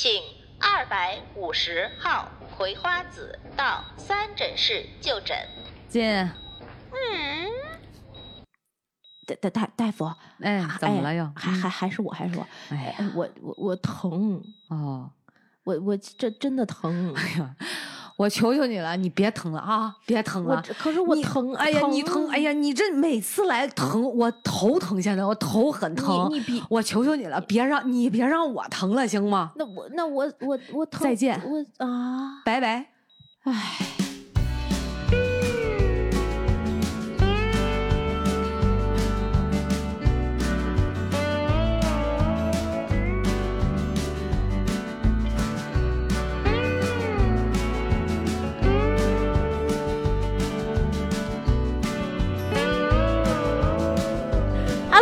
请二百五十号葵花籽到三诊室就诊。进，嗯，大大大大夫，哎，怎么了又？还还还是我，还是我，哎我我我疼，哦，我我这真的疼，哎呀，我求求你了，你别疼了啊，别疼了。可是我你疼，哎呀，你疼，哎呀，你这每次来疼，我头疼，现在我头很疼。你你比我求求你了，别让你别让我疼了，行吗？那我那我我我疼，再见我啊，拜拜。唉。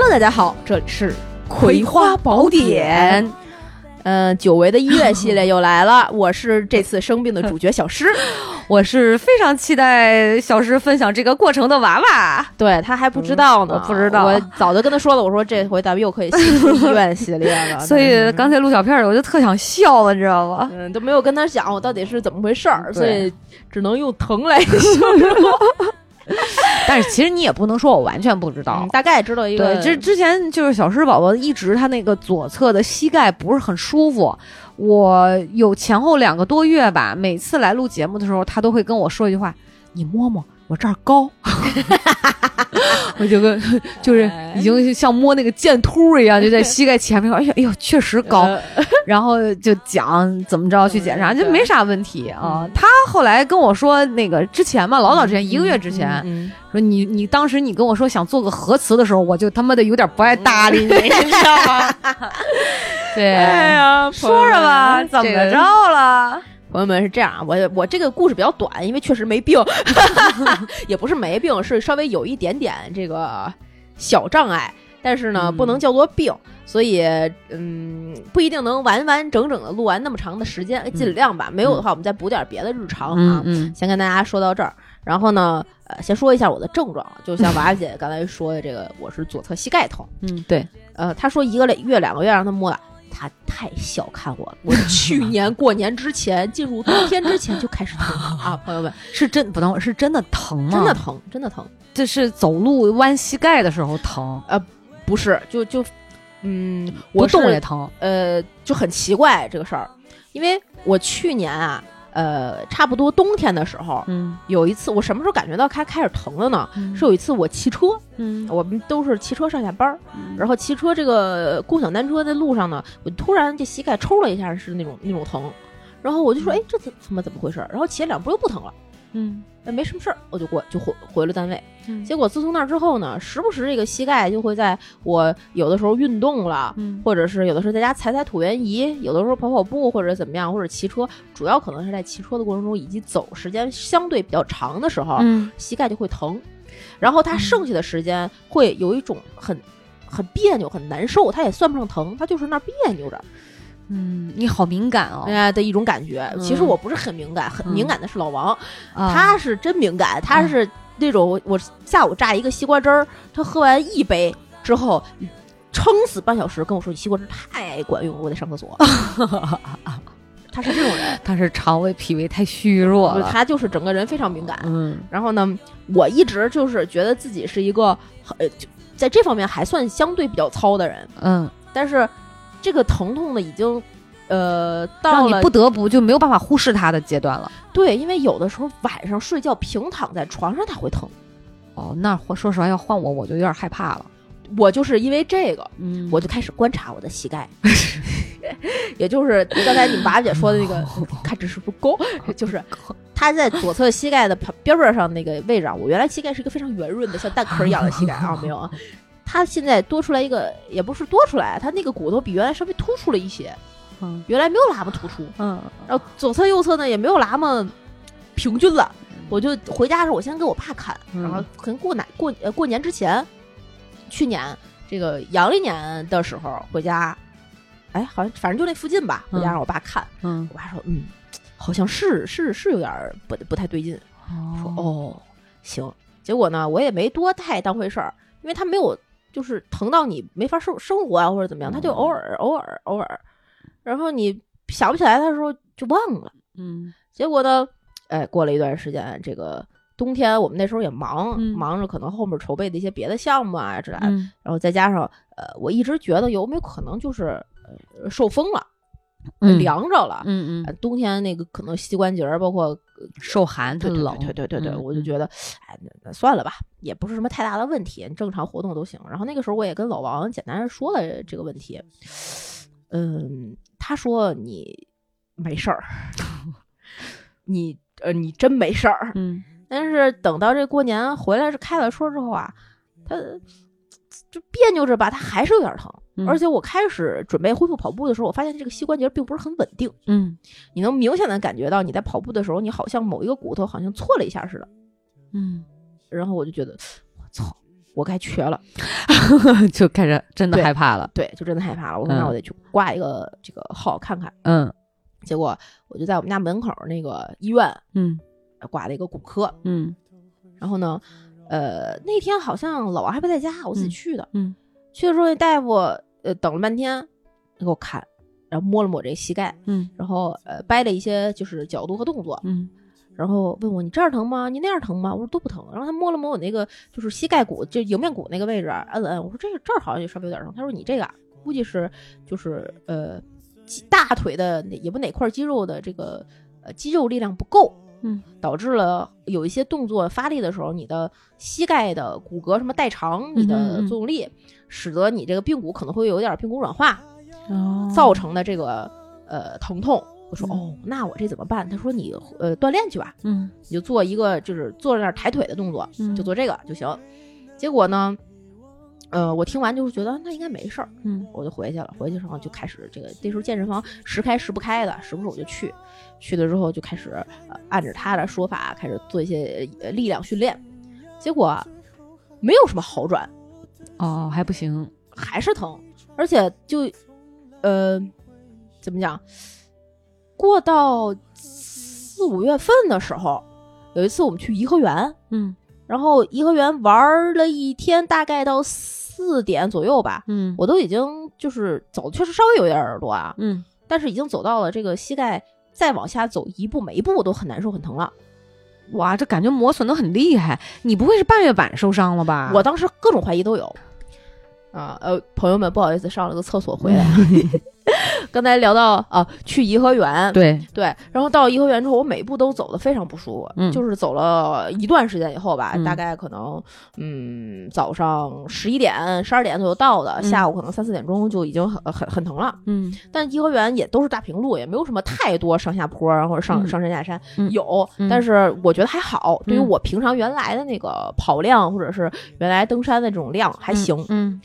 Hello，大家好，这里是《葵花宝典》。嗯，久违的音乐系列又来了，我是这次生病的主角小诗。我是非常期待小诗分享这个过程的娃娃。对他还不知道呢，嗯我不知道我早就跟他说了，我说这回咱们又可以医院系列了。所以刚才录小片儿，我就特想笑了，你知道吗？嗯，都没有跟他讲我到底是怎么回事儿，所以只能用疼来形容。但是其实你也不能说我完全不知道嗯，大概知道一个，对，之之前就是小狮宝宝一直他那个左侧的膝盖不是很舒服，我有前后两个多月吧，每次来录节目的时候，他都会跟我说一句话：“你摸摸我这儿高。”我就跟就是已经像摸那个箭秃一样，就在膝盖前面，哎呀哎呦，确实高。呃然后就讲怎么着去检查，嗯就没啥问题啊嗯。他后来跟我说，那个之前嘛，老早之前一个月之前，嗯说你你当时你跟我说想做个核磁的时候，我就他妈的有点不爱搭理你，你知道吗？对，哎呀，说说吧，怎么着了？朋友们是这样啊，我我这个故事比较短，因为确实没病，也不是没病，是稍微有一点点这个小障碍，但是呢，嗯不能叫做病，所以嗯，不一定能完完整整的录完那么长的时间，尽量吧。没有的话，我们再补点别的日常啊。嗯先跟大家说到这儿，然后呢，呃，先说一下我的症状，就像娃娃姐刚才说的，这个我是左侧膝盖疼。嗯，对，呃，她说一个月两个月让她摸的，她太小看我了。我去年过年之前，进入冬天之前就开始疼 啊，朋友们，是真不等会儿是真的疼吗？真的，疼，真的疼。这是走路弯膝盖的时候疼，呃不是，就就，嗯，不我动也疼。呃，就很奇怪这个事儿，因为我去年啊，呃，差不多冬天的时候，嗯。有一次我什么时候感觉到开开始疼了呢？嗯。是有一次我骑车，嗯。我们都是骑车上下班儿，然后骑车这个共享单车在路上呢，我突然这膝盖抽了一下，是那种那种疼，然后我就说，哎，这怎怎么怎么回事儿？然后骑了两步又不疼了，嗯哎，没什么事儿，我就过就回回了单位。嗯结果自从那之后呢，时不时这个膝盖就会在我有的时候运动了。嗯或者是有的时候在家踩踩椭圆仪，有的时候跑跑步或者怎么样，或者骑车，主要可能是在骑车的过程中以及走时间相对比较长的时候，嗯膝盖就会疼，然后它剩下的时间会有一种很很别扭、很难受，它也算不上疼，它就是那儿别扭着，嗯，你好敏感哦哎，呀的一种感觉。嗯其实我不是很敏感，很嗯敏感的是老王，啊他是真敏感，他是那种我我下午榨一个西瓜汁儿，他喝完一杯之后。撑死半小时跟我说：“你西瓜汁太管用了，我得上厕所。” 他是这种人，他是肠胃脾胃太虚弱了。他就是整个人非常敏感。嗯然后呢，我一直就是觉得自己是一个呃，就在这方面还算相对比较糙的人，嗯，但是这个疼痛呢，已经呃到了让你不得不就没有办法忽视它的阶段了。对，因为有的时候晚上睡觉平躺在床上它会疼，哦，那换说实话，要换我，我就有点害怕了。我就是因为这个，嗯我就开始观察我的膝盖，也就是刚才你娃姐说的那个，看这是不是高，就是它在左侧膝盖的旁边边上那个位置啊。我原来膝盖是一个非常圆润的像蛋壳一样的膝盖啊，没有啊。它现在多出来一个，也不是多出来，它那个骨头比原来稍微突出了一些，嗯。原来没有那么突出，嗯。然后左侧右侧呢也没有那么平均了。我就回家的时候，我先给我爸看，嗯然后可能过哪过呃过年之前，去年这个阳历年的时候回家，哎，好像反正就那附近吧，回家嗯让我爸看，嗯，我爸说，嗯，好像是是是有点儿不不太对劲，说哦，哦行，结果呢我也没多太当回事儿，因为他没有就是疼到你没法生生活啊或者怎么样，他就偶尔偶尔偶尔，然后你想不起来的时候就忘了。嗯。结果呢，哎，过了一段时间，这个冬天我们那时候也忙，嗯忙着可能后面筹备的一些别的项目啊之类的，嗯。然后再加上呃，我一直觉得有没有可能就是呃受风了，嗯。凉着了。嗯嗯，呃冬天那个可能膝关节儿，包括受寒它对对冷，对对对对，嗯我就觉得，哎，那那算了吧，也不是什么太大的问题，正常活动都行。然后那个时候我也跟老王简单说了这个问题，嗯，他说你没事儿，你呃你真没事儿。嗯但是等到这过年回来是开了车之后啊，他就别扭着吧，他还是有点疼。嗯而且我开始准备恢复跑步的时候，我发现这个膝关节并不是很稳定。嗯你能明显的感觉到你在跑步的时候，你好像某一个骨头好像错了一下似的。嗯，然后我就觉得，我操，我该瘸了。就开始真的害怕了，对，就真的害怕了。我说嗯那我得去挂一个这个号看看。嗯结果我就在我们家门口那个医院嗯挂了一个骨科。嗯然后呢，呃，那天好像老王还不在家，我自己嗯去的。嗯去的时候，那大夫呃等了半天，给我看，然后摸了摸这个膝盖，嗯然后呃掰了一些就是角度和动作，嗯然后问我你这儿疼吗？你那样疼吗？我说都不疼。然后他摸了摸我那个就是膝盖骨，就迎面骨那个位置，摁了摁。我说这个这儿好像就稍微有点疼。他说你这个啊估计是就是呃大腿的也不哪块肌肉的这个呃肌肉力量不够，嗯，导致了有一些动作发力的时候，你的膝盖的骨骼什么代偿，你嗯的嗯作用力，使得你这个髌骨可能会有一点髌骨软化，哦造成的这个呃疼痛。我说嗯哦，那我这怎么办？他说你呃锻炼去吧。嗯你就做一个就是坐在那儿抬腿的动作，嗯就做这个就行。结果呢，呃，我听完就是觉得那应该没事儿，嗯我就回去了。回去之后就开始这个那时候健身房时开时不开的，时不时我就去。去了之后就开始呃按着他的说法开始做一些呃力量训练，结果没有什么好转，哦还不行，还是疼，而且就呃怎么讲，过到四五月份的时候，有一次我们去颐和园。嗯然后颐和园玩了一天，大概到四点左右吧，嗯我都已经就是走确实稍微有点耳朵啊，嗯但是已经走到了这个膝盖再往下走一步，每一步我都很难受很疼了。哇，这感觉磨损的很厉害，你不会是半月板受伤了吧？我当时各种怀疑都有。啊，呃，朋友们，不好意思，上了个厕所回来。刚才聊到啊，去颐和园，对，对，然后到颐和园之后，我每一步都走的非常不舒服，嗯。就是走了一段时间以后吧，嗯。大概可能嗯早上十一点、十二点左右到的，嗯。下午可能三四点钟就已经很很很疼了。嗯。但颐和园也都是大平路，也没有什么太多上下坡啊或者上、嗯。上山下山，嗯。有，嗯。但是我觉得还好，对于嗯。我平常原来的那个跑量或者是原来登山的这种量还行。嗯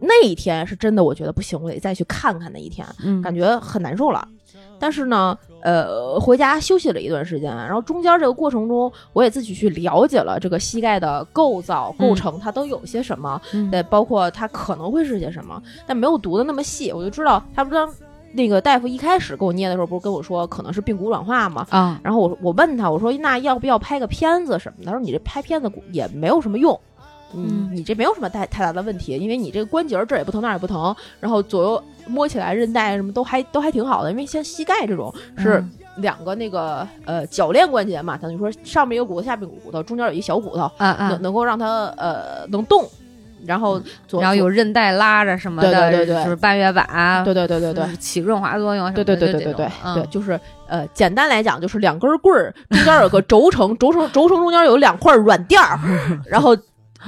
那一天是真的，我觉得不行，我得再去看看那一天。嗯，感觉很难受了。但是呢，呃，回家休息了一段时间，然后中间这个过程中，我也自己去了解了这个膝盖的构造、构成，它都有些什么，嗯对，包括它可能会是些什么，但没有读的那么细，我就知道，他不当那个大夫一开始给我捏的时候，不是跟我说可能是髌骨软化吗？啊，然后我我问他，我说那要不要拍个片子什么的？他说你这拍片子也没有什么用。嗯。嗯，你这没有什么太太大的问题，因为你这个关节儿这儿也不疼那儿也不疼，然后左右摸起来韧带什么都还都还挺好的，因为像膝盖这种是嗯两个那个呃铰链关节嘛，等于说上面有骨头，下面有骨头，中间有一小骨头，嗯嗯能，能够让它呃能动，然后左然后有韧带拉着什么的，对对对对就是半月板，对对对对对起润滑作用对的，对对对对对对，就是呃，简单来讲就是两根棍儿，中间有个轴承，轴承轴承中间有两块软垫儿，然后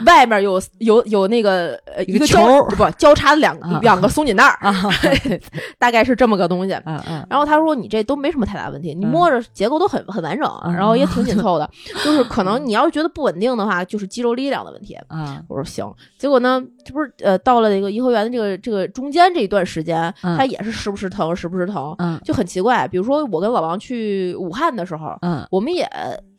外面有有有那个呃一个球儿。不交叉的两啊。两个松紧带儿，啊，大概是这么个东西。嗯嗯然后他说你这都没什么太大问题，你嗯。摸着结构都很很完整，嗯然后也挺紧凑的，就是可能你要是觉得不稳定的话，就是肌肉力量的问题。啊，我说行，结果呢，这不是呃到了那个颐和园的这个这个中间这一段时间，嗯。它也是时不时疼，时不时疼，嗯。就很奇怪。比如说我跟老王去武汉的时候，嗯。我们也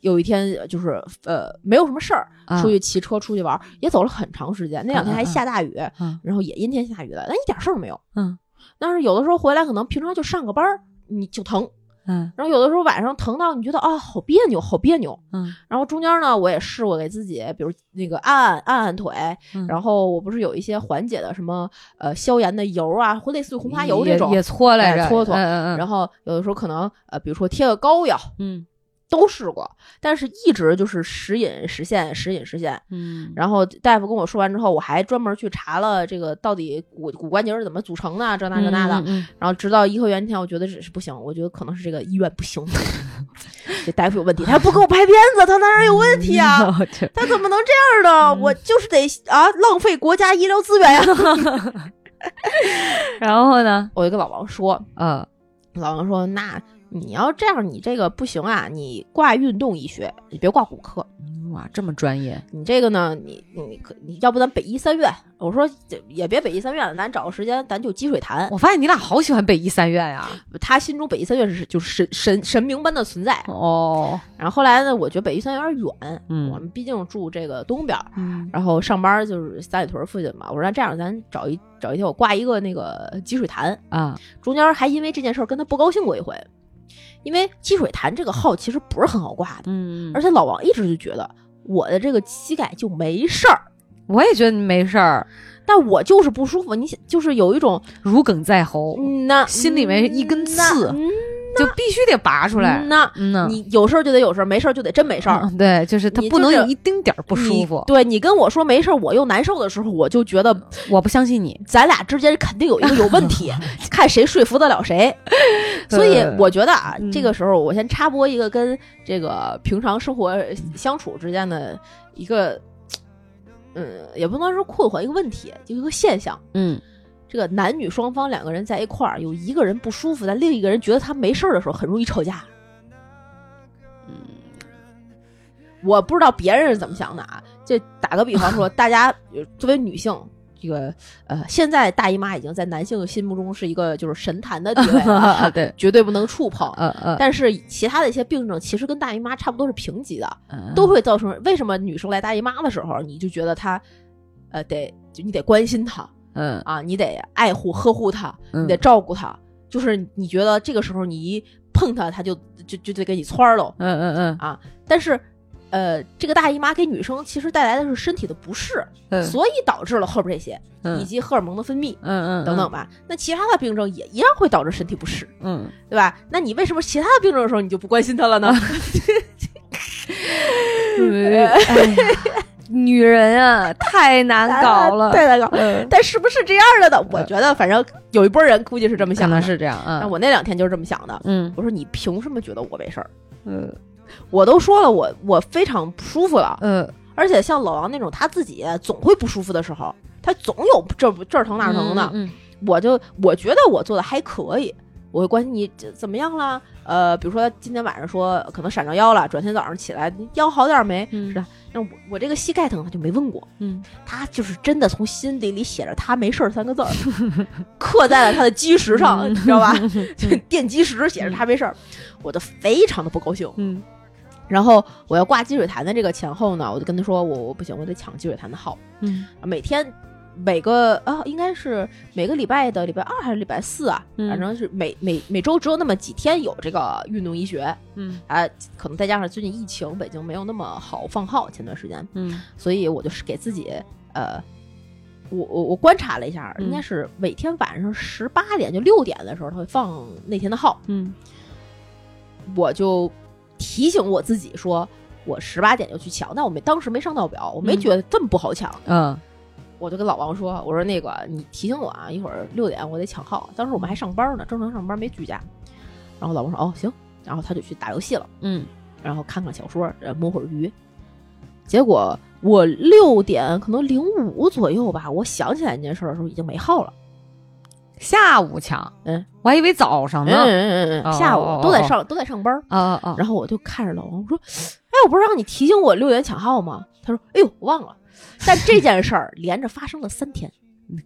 有一天就是呃没有什么事儿，啊出去骑车出去玩，也走了很长时间。那两天还下大雨，嗯然后也阴天下雨的，但一点事儿没有。嗯但是有的时候回来可能平常就上个班儿你就疼，嗯然后有的时候晚上疼到你觉得啊好别扭，好别扭。嗯然后中间呢，我也试过给自己，比如那个按按按按腿，嗯然后我不是有一些缓解的什么呃消炎的油啊，或类似于红花油也这种，也搓来着，哎搓搓嗯嗯嗯，然后有的时候可能呃，比如说贴个膏药，嗯都试过，但是一直就是时隐时现，时隐时现。嗯，然后大夫跟我说完之后，我还专门去查了这个到底骨骨关节是怎么组成的，这那这那的。嗯，嗯然后直到颐和园那天，我觉得这是不行，我觉得可能是这个医院不行，这大夫有问题，他不给我拍片子，他当然有问题啊，嗯他怎么能这样呢？我就是得啊，浪费国家医疗资源呀。然后呢？我就跟老王说，呃，老王说，那你要这样，你这个不行啊，你挂运动医学，你别挂骨科。哇，这么专业，你这个呢，你你可你要不咱北医三院？我说这也别北医三院了，咱找个时间咱就积水潭。我发现你俩好喜欢北医三院呀。他心中北医三院是就是神神神明般的存在。哦，然后后来呢，我觉得北医三院有点远，嗯我们毕竟住这个东边，嗯然后上班就是三里屯附近嘛。我说那这样，咱找一找一天，我挂一个那个积水潭，啊，中间还因为这件事儿跟他不高兴过一回，因为积水潭这个号其实不是很好挂的，嗯，而且老王一直就觉得我的这个膝盖就没事儿。我也觉得你没事儿，但我就是不舒服，你想，就是有一种如鲠在喉，嗯呐，心里面一根刺嗯就必须得拔出来。嗯呐，嗯呐，你有事儿就得有事儿，没事儿就得真没事儿。嗯对，就是他不能有一丁点儿不舒服你。对你跟我说没事儿，我又难受的时候，我就觉得我不相信你。咱俩之间肯定有一个有问题，看谁说服得了谁。所以我觉得啊，嗯这个时候我先插播一个跟这个平常生活相处之间的一个，嗯，也不能说困惑，一个问题，就一个现象。嗯这个男女双方两个人在一块儿，有一个人不舒服，但另一个人觉得他没事儿的时候，很容易吵架。嗯我不知道别人是怎么想的啊。这打个比方说，大家呃作为女性，这个呃，现在大姨妈已经在男性心目中是一个就是神坛的地位了，对，绝对不能触碰。嗯嗯，但是其他的一些病症其实跟大姨妈差不多是平级的，嗯都会造成为什么女生来大姨妈的时候，你就觉得她，呃，得就你得关心她嗯啊，你得爱护呵护她，嗯你得照顾她，就是你觉得这个时候你一碰她，她就就就得给你窜喽。嗯嗯嗯啊但是，呃，这个大姨妈给女生其实带来的是身体的不适，嗯，所以导致了后边这些，嗯以及荷尔蒙的分泌嗯嗯等等吧。那其他的病症也一样会导致身体不适，嗯，对吧？那你为什么其他的病症的时候你就不关心它了呢？嗯，哎呀，女人啊，太难搞了。太难搞。嗯，但是不是这样的呢？我觉得反正有一波人估计是这么想的。是这样啊。那我那两天就是这么想的。嗯我说你凭什么觉得我没事儿？嗯我都说了，我我非常不舒服了。嗯而且像老王那种，他自己总会不舒服的时候，他总有这不这儿疼那儿疼的。嗯我就我觉得我做的还可以，我会关心你这怎么样了。呃，比如说今天晚上说可能闪着腰了，转天早上起来你腰好点儿没？嗯是吧？那我我这个膝盖疼，他就没问过，嗯他就是真的从心底里写着“他没事儿”三个字儿，刻在了他的基石上，嗯你知道吧？就奠基石写着“他没事儿”，我就非常的不高兴。嗯然后我要挂积水潭的这个前后呢，我就跟他说我我不行，我得抢积水潭的号。嗯每天每个啊，应该是每个礼拜的礼拜二还是礼拜四啊，嗯。反正是每每每周只有那么几天有这个运动医学。嗯。啊，可能再加上最近疫情，北京没有那么好放号，前段时间，嗯。所以我就是给自己呃。我我我观察了一下，嗯。应该是每天晚上十八点就六点的时候，他会放那天的号，嗯。我就提醒我自己说，我十八点就去抢。但我没当时没上到表，我没嗯。觉得这么不好抢，嗯我就跟老王说：“我说那个，你提醒我啊，一会儿六点我得抢号。当时我们还上班呢，正常上班没居家。”然后老王说：“哦，行。”然后他就去打游戏了，嗯然后看看小说，呃，摸会儿鱼。结果我六点可能零五左右吧，我想起来这件事儿的时候已经没号了。下午抢，嗯，我还以为早上嗯呢。嗯嗯嗯，下哦午都在上都在上班。啊啊啊！然后我就看着老王，我说：“哎，我不是让你提醒我六点抢号吗？”他说：“哎呦，我忘了。” 但这件事儿连着发生了三天。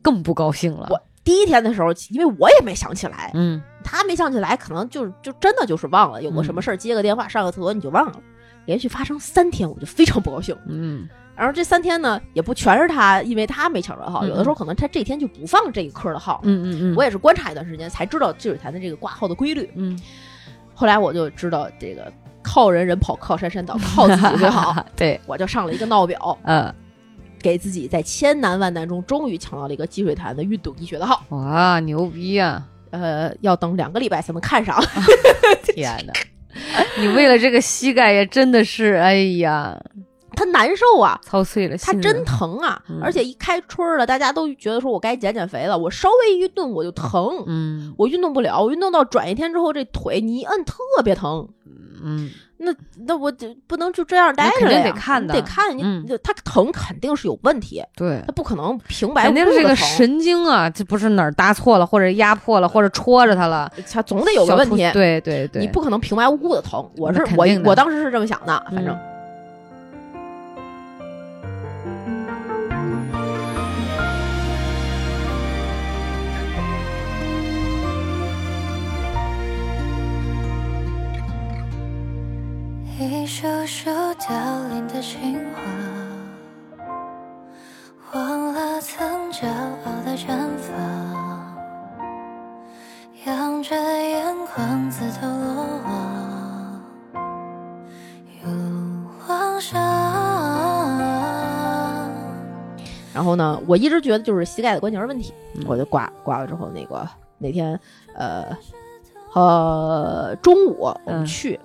更不高兴了。我第一天的时候，因为我也没想起来，嗯他没想起来，可能就就真的就是忘了，有个什么事儿接个电话、上个厕所你就忘了。连续发生三天，我就非常不高兴。嗯然后这三天呢，也不全是他，因为他没抢着号，嗯有的时候可能他这天就不放这一科的号。嗯嗯嗯，我也是观察一段时间才知道积水潭的这个挂号的规律。嗯后来我就知道这个靠人人跑，靠山山倒，靠自己最好。对，我就上了一个闹表，嗯，给自己在千难万难中终于抢到了一个积水潭的运动医学的号。哇，牛逼啊！呃，要等两个礼拜才能看上。天哪，你为了这个膝盖也真的是，哎呀，它难受啊，操碎了心了。真疼啊！嗯而且一开春儿了，大家都觉得说我该减减肥了，我稍微一运动我就疼，嗯我运动不了，我运动到转一天之后，这腿你一摁特别疼。嗯，那那我就不能就这样待着肯定得看的你得看你嗯，它疼肯定是有问题，对他。不可能平白无肯定是这个神经啊，这不是哪儿搭错了，或者压迫了，或者戳着他了，他总得有个问题。对对对，你不可能平白无故的疼，我是我我当时是这么想的，反正。嗯一束束凋零的情话，忘了曾骄傲的绽放，仰着眼眶自投罗网，又望上。然后呢，我一直觉得就是膝盖的关节问题，嗯。我就挂挂了之后，那个那天呃呃中午我们嗯。去，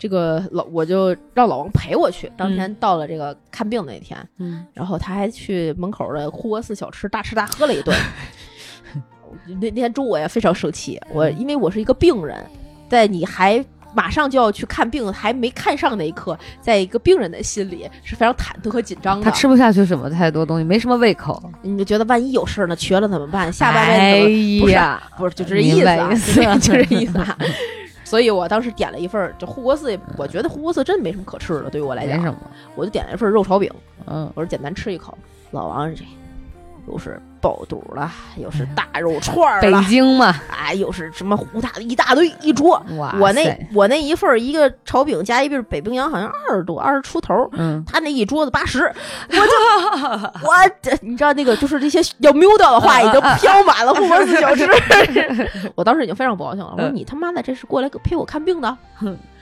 这个老我就让老王陪我去。当天到了这个看病的那天，嗯然后他还去门口的护国寺小吃大吃大喝了一顿。那那天中午我也非常生气，我嗯因为我是一个病人，在你还马上就要去看病，还没看上那一刻，在一个病人的心里是非常忐忑和紧张的。他吃不下去什么太多东西，没什么胃口。你就觉得万一有事儿呢，瘸了怎么办？下半辈子哎、不是呀，不是就这意思就这意思啊。所以我当时点了一份儿，就护国寺，我觉得护国寺真没什么可吃的，对于我来讲，没什么。我就点了一份肉炒饼，嗯，我说简单吃一口。老王这又是爆肚了，又是大肉串儿北，京嘛，啊，又是什么胡大的一大堆一桌。哇我那我那一份儿一个炒饼加一份北冰洋，好像二十多，二十出头。嗯，他那一桌子八十，我就我这你知道那个就是这些要瞄掉的话已经飘满了护国寺小吃 我当时已经非常不高兴了。我说嗯你他妈的这是过来陪我看病的，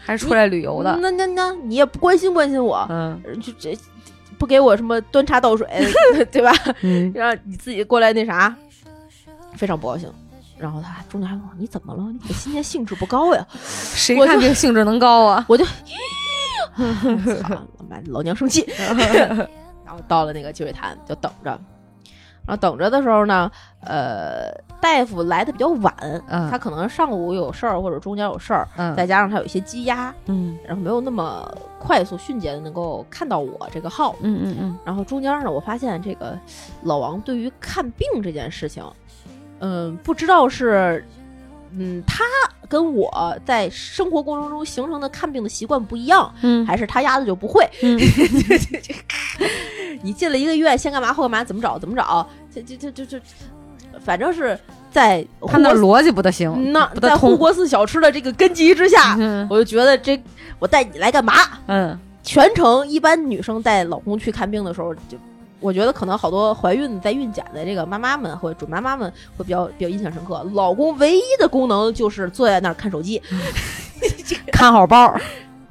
还是出来旅游的。那那那你也不关心关心我，嗯就这不给我什么端茶倒水，对吧？嗯，让你自己过来那啥，非常不高兴。然后他中间还问我你怎么了？你今天兴致不高呀？谁看病兴致能高啊？我就，老娘生气。然后到了那个积水潭就等着，然后等着的时候呢，呃，大夫来的比较晚，嗯他可能上午有事儿或者中间有事儿，嗯再加上他有一些积压，嗯然后没有那么快速迅捷的能够看到我这个号。嗯嗯嗯，然后中间呢，我发现这个老王对于看病这件事情，嗯，不知道是，嗯，他跟我在生活过程中形成的看病的习惯不一样，嗯还是他丫的就不会。嗯 你进了一个医院，先干嘛后干嘛，怎么找怎么找，这这这这这，反正是在他那逻辑不得行，那。在护国寺小吃的这个根基之下，嗯我就觉得这我带你来干嘛？嗯全程一般女生带老公去看病的时候，就我觉得可能好多怀孕在孕检的这个妈妈们或者准妈妈们会比较比较印象深刻。老公唯一的功能就是坐在那儿看手机，看好包，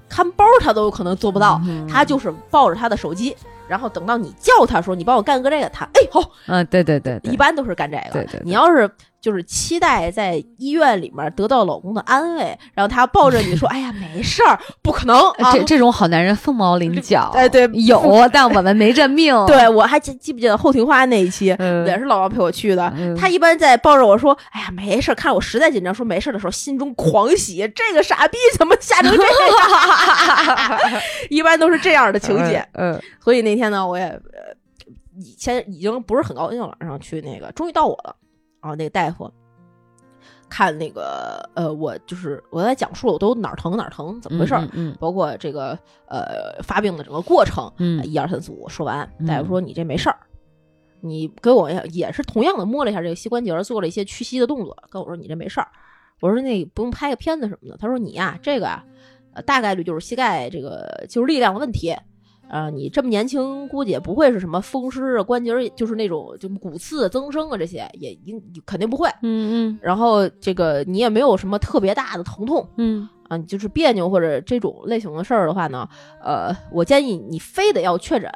看包他都有可能做不到，嗯他就是抱着他的手机，然后等到你叫他说你帮我干个这个，他哎好，嗯，对对对对，一般都是干这个。对对对。你要是就是期待在医院里面得到老公的安慰，然后他抱着你说 哎呀没事儿，不可能啊。这这种好男人凤毛麟角，哎对有，但我们没这命。对，我还记记不记得后庭花那一期，嗯也是老王陪我去的。嗯他一般在抱着我说：“哎呀，没事儿。”看我实在紧张，说没事儿的时候，心中狂喜。这个傻逼怎么吓成这样？一般都是这样的情节。嗯，所以那天呢，我也呃以前已经不是很高兴了，然后去那个，终于到我了。然后那个大夫看那个呃，我就是我在讲述我都哪儿疼哪儿疼，怎么回事儿，嗯包括这个呃发病的整个过程，嗯一二三四五说完，嗯大夫说你这没事儿，你给我也也是同样的摸了一下这个膝关节，做了一些屈膝的动作，跟我说你这没事儿。我说那不用拍个片子什么的。他说你呀、这个啊，呃大概率就是膝盖这个就是力量的问题。啊，你这么年轻，估计也不会是什么风湿啊、关节儿，就是那种就骨刺增生啊这些，也应肯定不会。嗯嗯然后这个你也没有什么特别大的疼痛嗯啊，你就是别扭或者这种类型的事儿的话呢，呃，我建议你非得要确诊，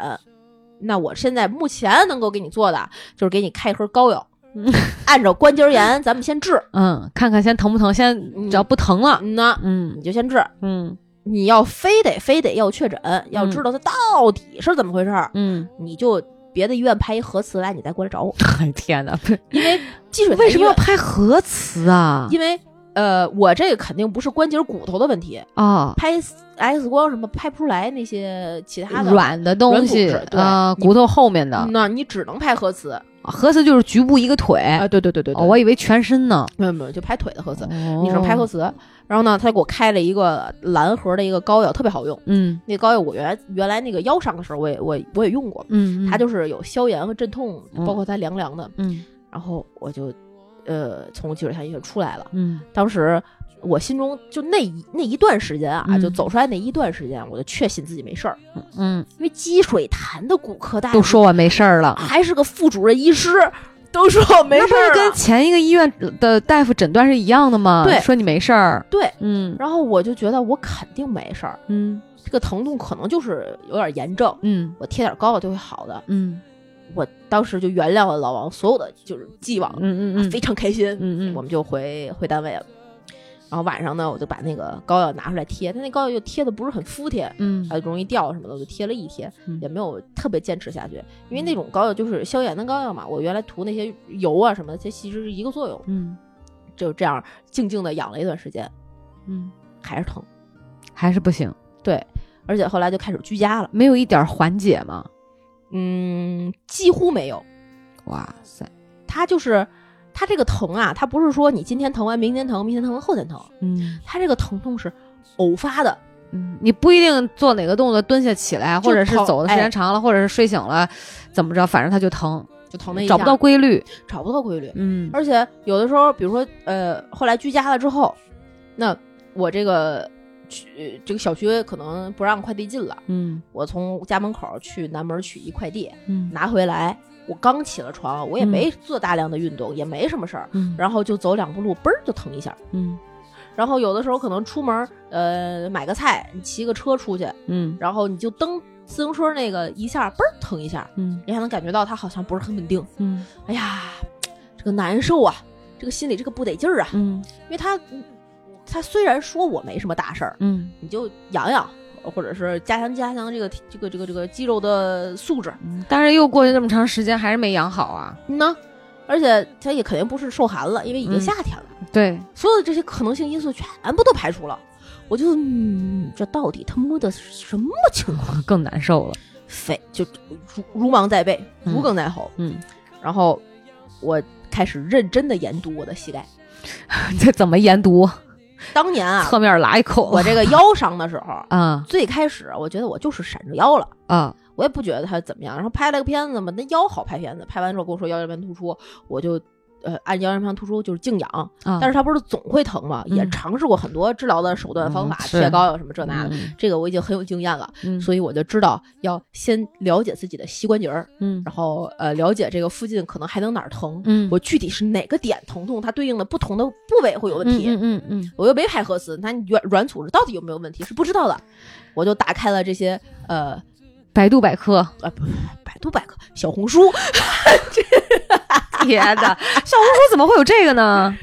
那我现在目前能够给你做的就是给你开一盒膏药，嗯 按照关节炎咱们先治，嗯，看看先疼不疼，先只要不疼了，嗯呐，嗯你就先治。嗯你要非得非得要确诊，要知道它到底是怎么回事儿，嗯，你就别的医院拍一核磁来，你再过来找我，哎天哪，因为 积水为什么要拍核磁啊？因为呃，我这个肯定不是关节骨头的问题，啊，拍 X 光什么拍不出来那些其他的。软的东西软骨质对啊，骨头后面的那你只能拍核磁核磁就是局部一个腿，啊！对对对对对，哦，我以为全身呢。没有没有，就拍腿的核磁，你你只能拍核磁。然后呢，他给我开了一个蓝盒的一个膏药，特别好用。嗯那膏药我原来原来那个腰伤的时候，我也我我也用过，嗯，它就是有消炎和镇痛，嗯包括它凉凉的。嗯然后我就呃从积水潭医院出来了。嗯当时我心中就那一那一段时间啊，嗯就走出来那一段时间，我就确信自己没事儿，嗯，因为积水潭的骨科大夫都说我没事儿了。还是个副主任医师，都说我没事儿那不是事跟前一个医院的大夫诊断是一样的吗？对说你没事儿。对。嗯然后我就觉得我肯定没事儿，嗯这个疼痛可能就是有点炎症，嗯我贴点膏药就会好的。嗯我当时就原谅了老王所有的就是既往，嗯嗯嗯非常开心。嗯嗯，我们就回回单位了。然后晚上呢，我就把那个膏药拿出来贴，它那膏药又贴的不是很服帖，嗯还容易掉什么的，我就贴了一贴，嗯也没有特别坚持下去，因为那种膏药就是消炎的膏药嘛，我原来涂那些油啊什么的，它其实是一个作用，嗯就这样静静的养了一段时间，嗯，还是疼，还是不行，对，而且后来就开始居家了，没有一点缓解吗？嗯，几乎没有，哇塞，它就是它这个疼啊，它不是说你今天疼完明天疼，明天疼完后天疼，嗯。它这个疼痛是偶发的，嗯，你不一定做哪个动作蹲下起来，或者是走的时哎。间长了，或者是睡醒了，怎么着，反正它就疼，就疼那一下找不到规律。找不到规律，嗯。而且有的时候，比如说，呃，后来居家了之后，那我这个去这个小区可能不让快递进了，嗯。我从家门口去南门取一快递，嗯。拿回来，我刚起了床，我也嗯没做大量的运动，也没什么事儿，嗯然后就走两步路，嘣儿就疼一下。嗯然后有的时候可能出门，呃，买个菜，你骑个车出去，嗯然后你就蹬自行车那个一下，嘣儿疼一下，嗯你还能感觉到它好像不是很稳定。嗯哎呀，这个难受啊，这个心里这个不得劲儿啊。嗯因为他他虽然说我没什么大事儿，嗯你就养养，或者是加强加强这个这个这个这个肌肉的素质，嗯，但是又过去这么长时间，还是没养好啊。嗯呢，而且他也肯定不是受寒了，因为已经嗯夏天了，对，所有的这些可能性因素全部都排除了。我就嗯，这到底他摸的什么情况？更难受了。肺就如如芒在背，嗯如鲠在喉。嗯，然后我开始认真的研读我的膝盖。这怎么研读？当年啊，侧面拉一口。我这个腰伤的时候，啊最开始我觉得我就是闪着腰了。啊我也不觉得他怎么样，然后拍了个片子嘛，那腰好拍片子，拍完之后跟我说腰间盘突出，我就呃按腰间盘突出就是静养，啊！但是他不是总会疼吗，也嗯。尝试过很多治疗的手段方法，贴膏药什么这那的，嗯这个我已经很有经验了，嗯。所以我就知道要先了解自己的膝关节儿，嗯然后呃了解这个附近可能还能哪儿疼，嗯。我具体是哪个点疼痛，它对应的不同的部位会有问题。嗯嗯嗯。我又没拍核磁，那你软软组织到底有没有问题是不知道的，我就打开了这些呃百度百科，呃不百度百科、小红书 别的小红书怎么会有这个呢？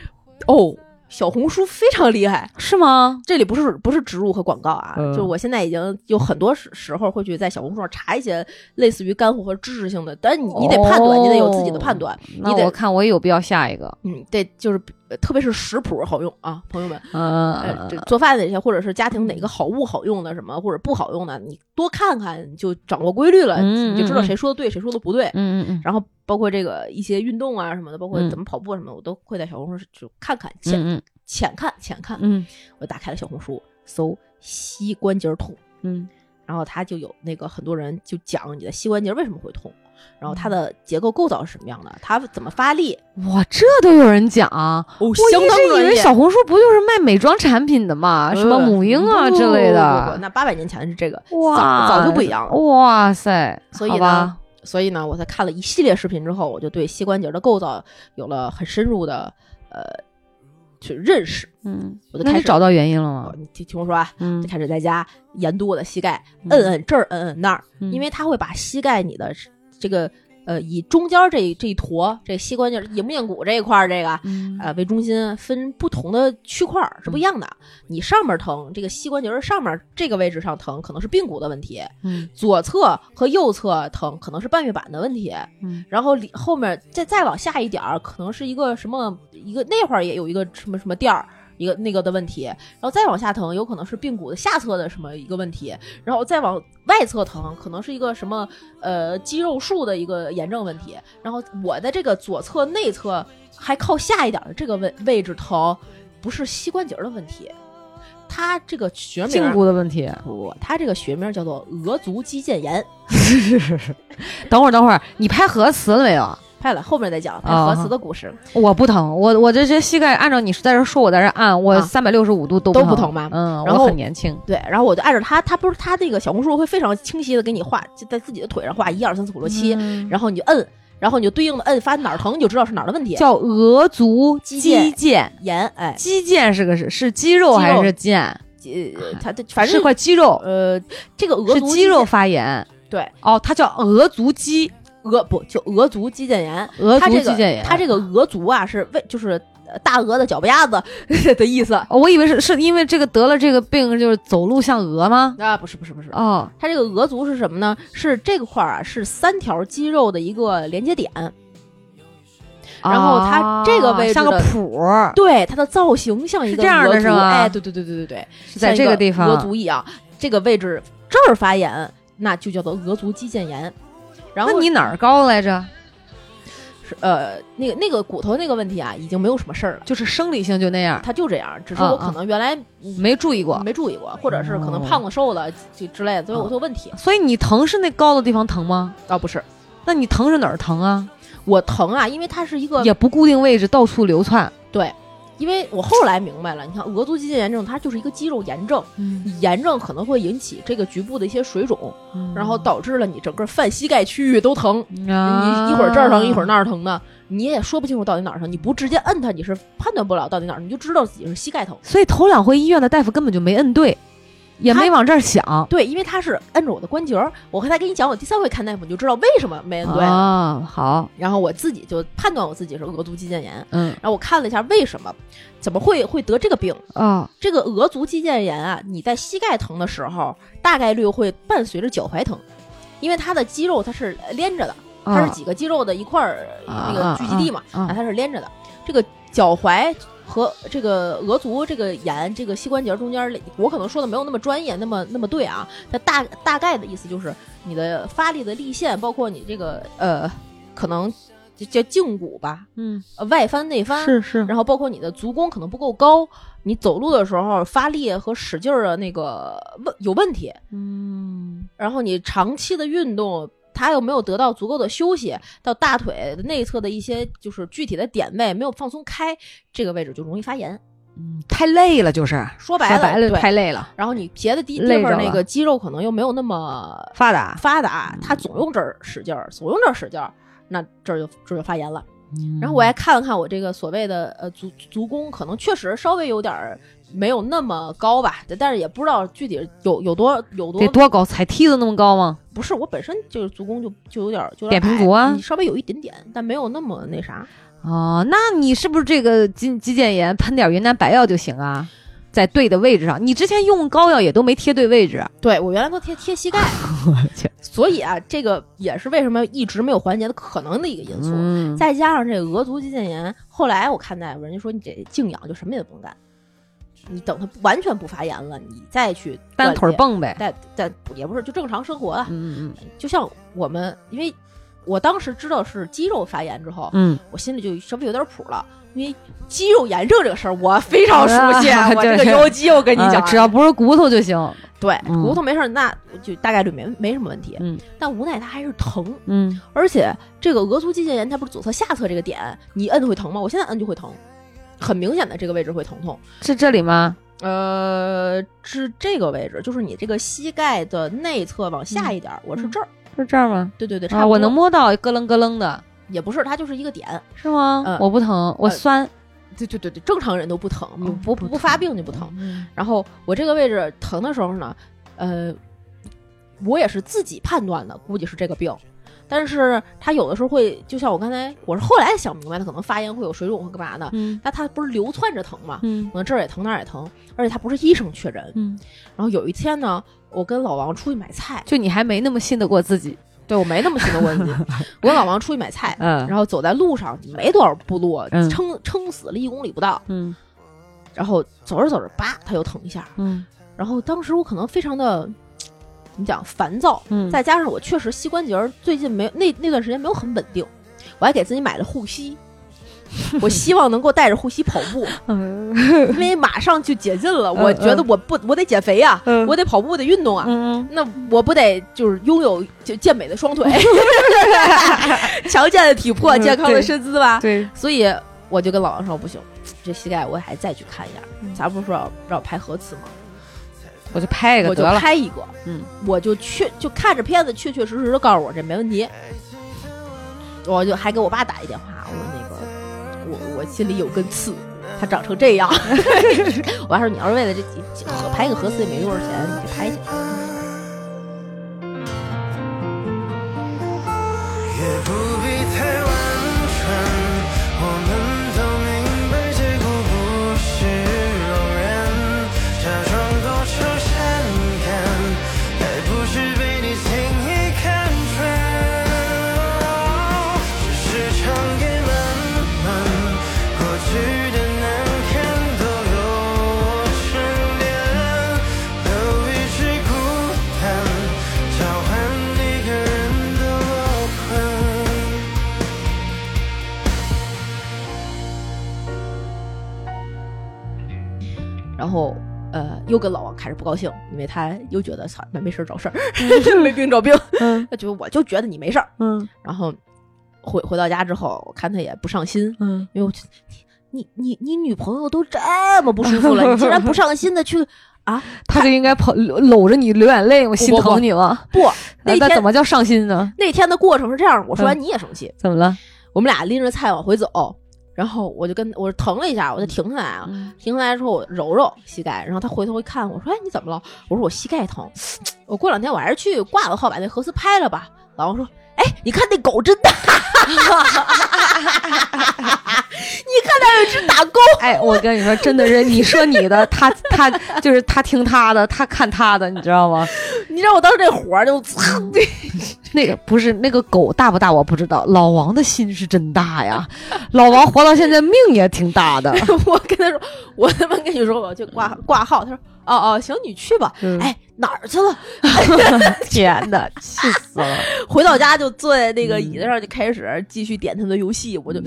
哦，小红书非常厉害。是吗？这里不是不是植入和广告啊，嗯就是我现在已经有很多时时候会去在小红书上查一些类似于干货和知识性的，但是你你得判断，哦你得有自己的判断，那你得我看我也有必要下一个。嗯，对，就是呃特别是食谱好用啊，朋友们，呃，嗯这做饭那些或者是家庭哪个好物好用的什么或者不好用的，你多看看，你就掌握规律了，嗯你就知道嗯嗯谁说的对，谁说的不对。嗯嗯然后包括这个一些运动啊什么的，包括嗯怎么跑步什么的，我都会在小红书就看看浅嗯浅看浅看。嗯我打开了小红书，搜膝关节痛，嗯然后他就有那个很多人就讲你的膝关节为什么会痛，然后它的结构构造是什么样的，它怎么发力，哇，这都有人讲。哦，我相当一直以。为小红书不就是卖美妆产品的嘛？什么母婴啊之类不不不的。那八百年前是这个，哇，早早就不一样了。哇塞，所以呢好吧，所以呢，我在看了一系列视频之后，我就对膝关节的构造有了很深入的呃去认识。嗯，我就开始找到原因了吗？哦你听听我说啊，嗯就开始在家研读我的膝盖，嗯摁摁这儿，摁摁那儿，嗯因为它会把膝盖你的这个呃以中间这这一坨这膝关节迎面骨这一块儿这个。嗯呃，为中心分不同的区块儿是不一样的。你上面疼，这个膝关节儿上面这个位置上疼，可能是髌骨的问题；嗯左侧和右侧疼，可能是半月板的问题。嗯然后里后面再再往下一点儿，可能是一个什么一个那会儿也有一个什么什么垫儿。一个那个的问题，然后再往下疼，有可能是髌骨的下侧的什么一个问题，然后再往外侧疼，可能是一个什么呃肌肉束的一个炎症问题。然后我的这个左侧内侧还靠下一点的这个位位置疼，不是膝关节儿的问题，它这个学名胫骨的问题。不，它这个学名叫做额足肌腱炎。等会儿，等会儿，你拍核磁了没有？拍了，后面再讲拍啊核磁的故事。我不疼，我我这这膝盖按照你在这说，我在这按，我啊。三百六十五度都不都不疼。吧嗯，然后很年轻。对，然后我就按照他，他不是他那个小红书会非常清晰的给你画，就在自己的腿上画一二三四五六七，嗯。然后你就摁，然后你就对应的摁，发现哪儿疼你就知道是哪儿的问题。叫额足肌肌腱腱，炎，哎，肌腱是个是是肌肉还是腱？呃，它的反正是块肌肉，呃，这个额是肌肉发炎。对。哦，它叫额足肌，额不就额足肌腱炎，额它这个足肌腱炎。它这个额足啊是为就是呃大鹅的脚巴丫子 的意思哦我以为是是因为这个得了这个病，就是走路像鹅吗？啊，不是不是不是，哦，它这个额足是什么呢？是这个块儿啊，是三条肌肉的一个连接点。然后它这个位置像个的谱，对，它的造型像一个这样的是吗哎，对对对对对对，是在这个地方。额足一样，这个位置这儿发炎，那就叫做额足肌腱炎。然后那你哪儿高来着？是呃，那个那个骨头那个问题啊，已经没有什么事儿了，就是生理性就那样，它就这样，只是啊我可能原来没注意过。没注意过，或者是可能哦胖了瘦了就之类的，所以我有问题所以你疼是那高的地方疼吗？啊，不是那你疼是哪儿疼啊？我疼啊，因为它是一个也不固定位置，到处流窜。对。因为我后来明白了，你看额足肌腱炎症，它就是一个肌肉炎症，嗯，炎症可能会引起这个局部的一些水肿，然后导致了你整个泛膝盖区域都疼，啊你一会儿这儿疼，一会儿那儿疼的，你也说不清楚到底哪儿疼。你不直接摁它，你是判断不了到底哪儿，你就知道自己是膝盖疼。所以头两回医院的大夫根本就没摁对，也没往这儿想。对，因为他是摁着我的关节儿。我刚才跟你讲，我第三回看大夫，你就知道为什么没摁对。啊，好，然后我自己就判断我自己是额足肌腱炎。嗯然后我看了一下为什么，怎么会会得这个病？啊，这个额足肌腱炎啊，你在膝盖疼的时候，大概率会伴随着脚踝疼，因为它的肌肉它是连着的。它是几个肌肉的一块儿啊那个聚集地嘛，啊，它是连着的。这个脚踝和这个额足这个眼，这个膝关节中间，我可能说的没有那么专业，那么那么对啊。它大大概的意思就是你的发力的力线，包括你这个呃，可能就叫胫骨吧，嗯，呃，外翻内翻，是是，然后包括你的足弓可能不够高，你走路的时候发力和使劲儿的那个问有问题，嗯。然后你长期的运动，它又没有得到足够的休息，到大腿的内侧的一些就是具体的点位没有放松开，这个位置就容易发炎。嗯，太累了，就是说白了，说白了太累了，然后你别的地方那个肌肉可能又没有那么发达。发达，他总用这儿使劲儿，总用这儿使劲儿，那这儿就这儿就发炎了。嗯然后我还看了看我这个所谓的呃足足弓，可能确实稍微有点儿没有那么高吧，但是也不知道具体有有多有多得多高？踩梯子那么高吗？不是我本身就是足弓就就有点儿就扁平足啊你稍微有一点点，但没有那么那啥。哦，那你是不是这个肌肌腱炎喷点云南白药就行啊？在对的位置上，你之前用膏药也都没贴对位置。对我原来都贴贴膝盖，所以啊，这个也是为什么一直没有缓解的可能的一个因素。嗯，再加上这个额足肌腱炎，后来我看大夫，人家说你这静养就什么也不用干，你等它完全不发炎了，你再去单腿蹦呗。但但也不是就正常生活啊。嗯嗯就像我们，因为我当时知道是肌肉发炎之后，嗯我心里就稍微有点谱了。因为肌肉炎症这个事儿我非常熟悉，啊我这个就是腰肌我跟嗯，你讲，啊只要不是骨头就行。对，嗯骨头没事儿，那就大概率没没什么问题。嗯但无奈它还是疼，嗯而且这个额足肌腱炎它不是左侧下侧这个点，你摁会疼吗？我现在摁就会疼，很明显的这个位置会疼痛。是这里吗？呃，是这个位置，就是你这个膝盖的内侧往下一点儿，我是这儿。是这儿吗？对对对，差啊，不多。我能摸到咯楞咯楞的，也不是，它就是一个点。是吗？嗯我不疼，我呃酸，对对对对，正常人都不疼，你不不不发病就不疼。嗯然后我这个位置疼的时候呢，呃，我也是自己判断的，估计是这个病。但是它有的时候会，就像我刚才，我是后来想明白的，可能发炎会有水肿或干嘛的。嗯但它不是流窜着疼嘛，嗯可能这儿也疼那儿也疼，而且它不是医生确诊。嗯，然后有一天呢，我跟老王出去买菜，就你还没那么信得过自己，对我没那么信得过自己。我跟老王出去买菜，嗯然后走在路上没多少步路，嗯撑撑死了一公里不到。嗯然后走着走着，叭，他又疼一下。嗯然后当时我可能非常的怎么讲烦躁，嗯，再加上我确实膝关节最近没那那段时间没有很稳定，我还给自己买了护膝。我希望能够带着护膝跑步，嗯 因为马上就解禁了。嗯我觉得我不，我得减肥呀、嗯我得跑步，我得运动啊。嗯那我不得就是拥有就健美的双腿，强健的体魄，嗯健康的身姿吧。对，所以我就跟老王说，不行，这膝盖我还再去看一下。嗯咱不是说要让我拍核磁吗？我就拍一个我就，拍一个，嗯，我就确就看着片子，确确实实的告诉我这没问题。我就还给我爸打一电话，我说那个我我心里有根刺，它长成这样。我爸说你要是为了这几几核拍个核磁也没多少钱，你就拍去。也不然后呃，又跟老王开始不高兴，因为他又觉得操，那没事儿找事儿，没病找病。嗯他觉得我就觉得你没事儿。嗯然后回回到家之后，我看他也不上心，嗯因为我觉得你你你你女朋友都这么不舒服了，你竟然不上心的去啊？他就应该跑搂着你流眼泪，我心疼你吗？不，那那天怎么叫上心呢？那天的过程是这样，我说完嗯你也生气，怎么了？我们俩拎着菜往回走，然后我就跟我疼了一下，我就停下来啊。嗯停下来之后，我揉揉膝盖，然后他回头一看，我说：“哎，你怎么了？”我说：“我膝盖疼。”我过两天我还是去挂个号，把那核磁拍了吧。老王说：“哎，你看那狗真大，你看它有只打勾。哎，我跟你说，真的是你说你的，他 他就是他听他的，他看他的，你知道吗？你知道我当时这火儿就，那个不是那个狗大不大我不知道，老王的心是真大呀，老王活到现在命也挺大的。我跟他说，我他妈跟你说，我去挂挂号。他说：“哦哦，行，你去吧。嗯哎，哪儿去了？天哪，气死了！回到家就坐在那个椅子上，就开始继续点他的游戏。我就，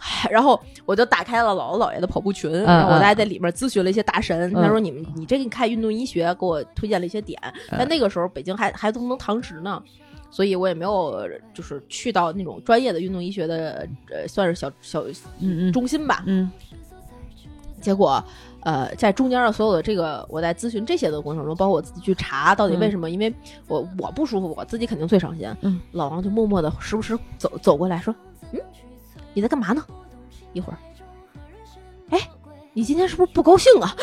唉然后我就打开了姥姥姥爷的跑步群，然后我还在里面咨询了一些大神。嗯他说：“你们，你这个看运动医学，给我推荐了一些点。但那个时候北京还还都能堂食呢。”所以我也没有就是去到那种专业的运动医学的呃，算是小小嗯嗯中心吧。嗯结果，呃，在中间的所有的这个我在咨询这些的过程中，包括我自己去查到底为什么，因为我我不舒服，我自己肯定最伤心。嗯，老王就默默的时不时走走过来说：“嗯，你在干嘛呢？”一会儿，哎，你今天是不是不高兴啊？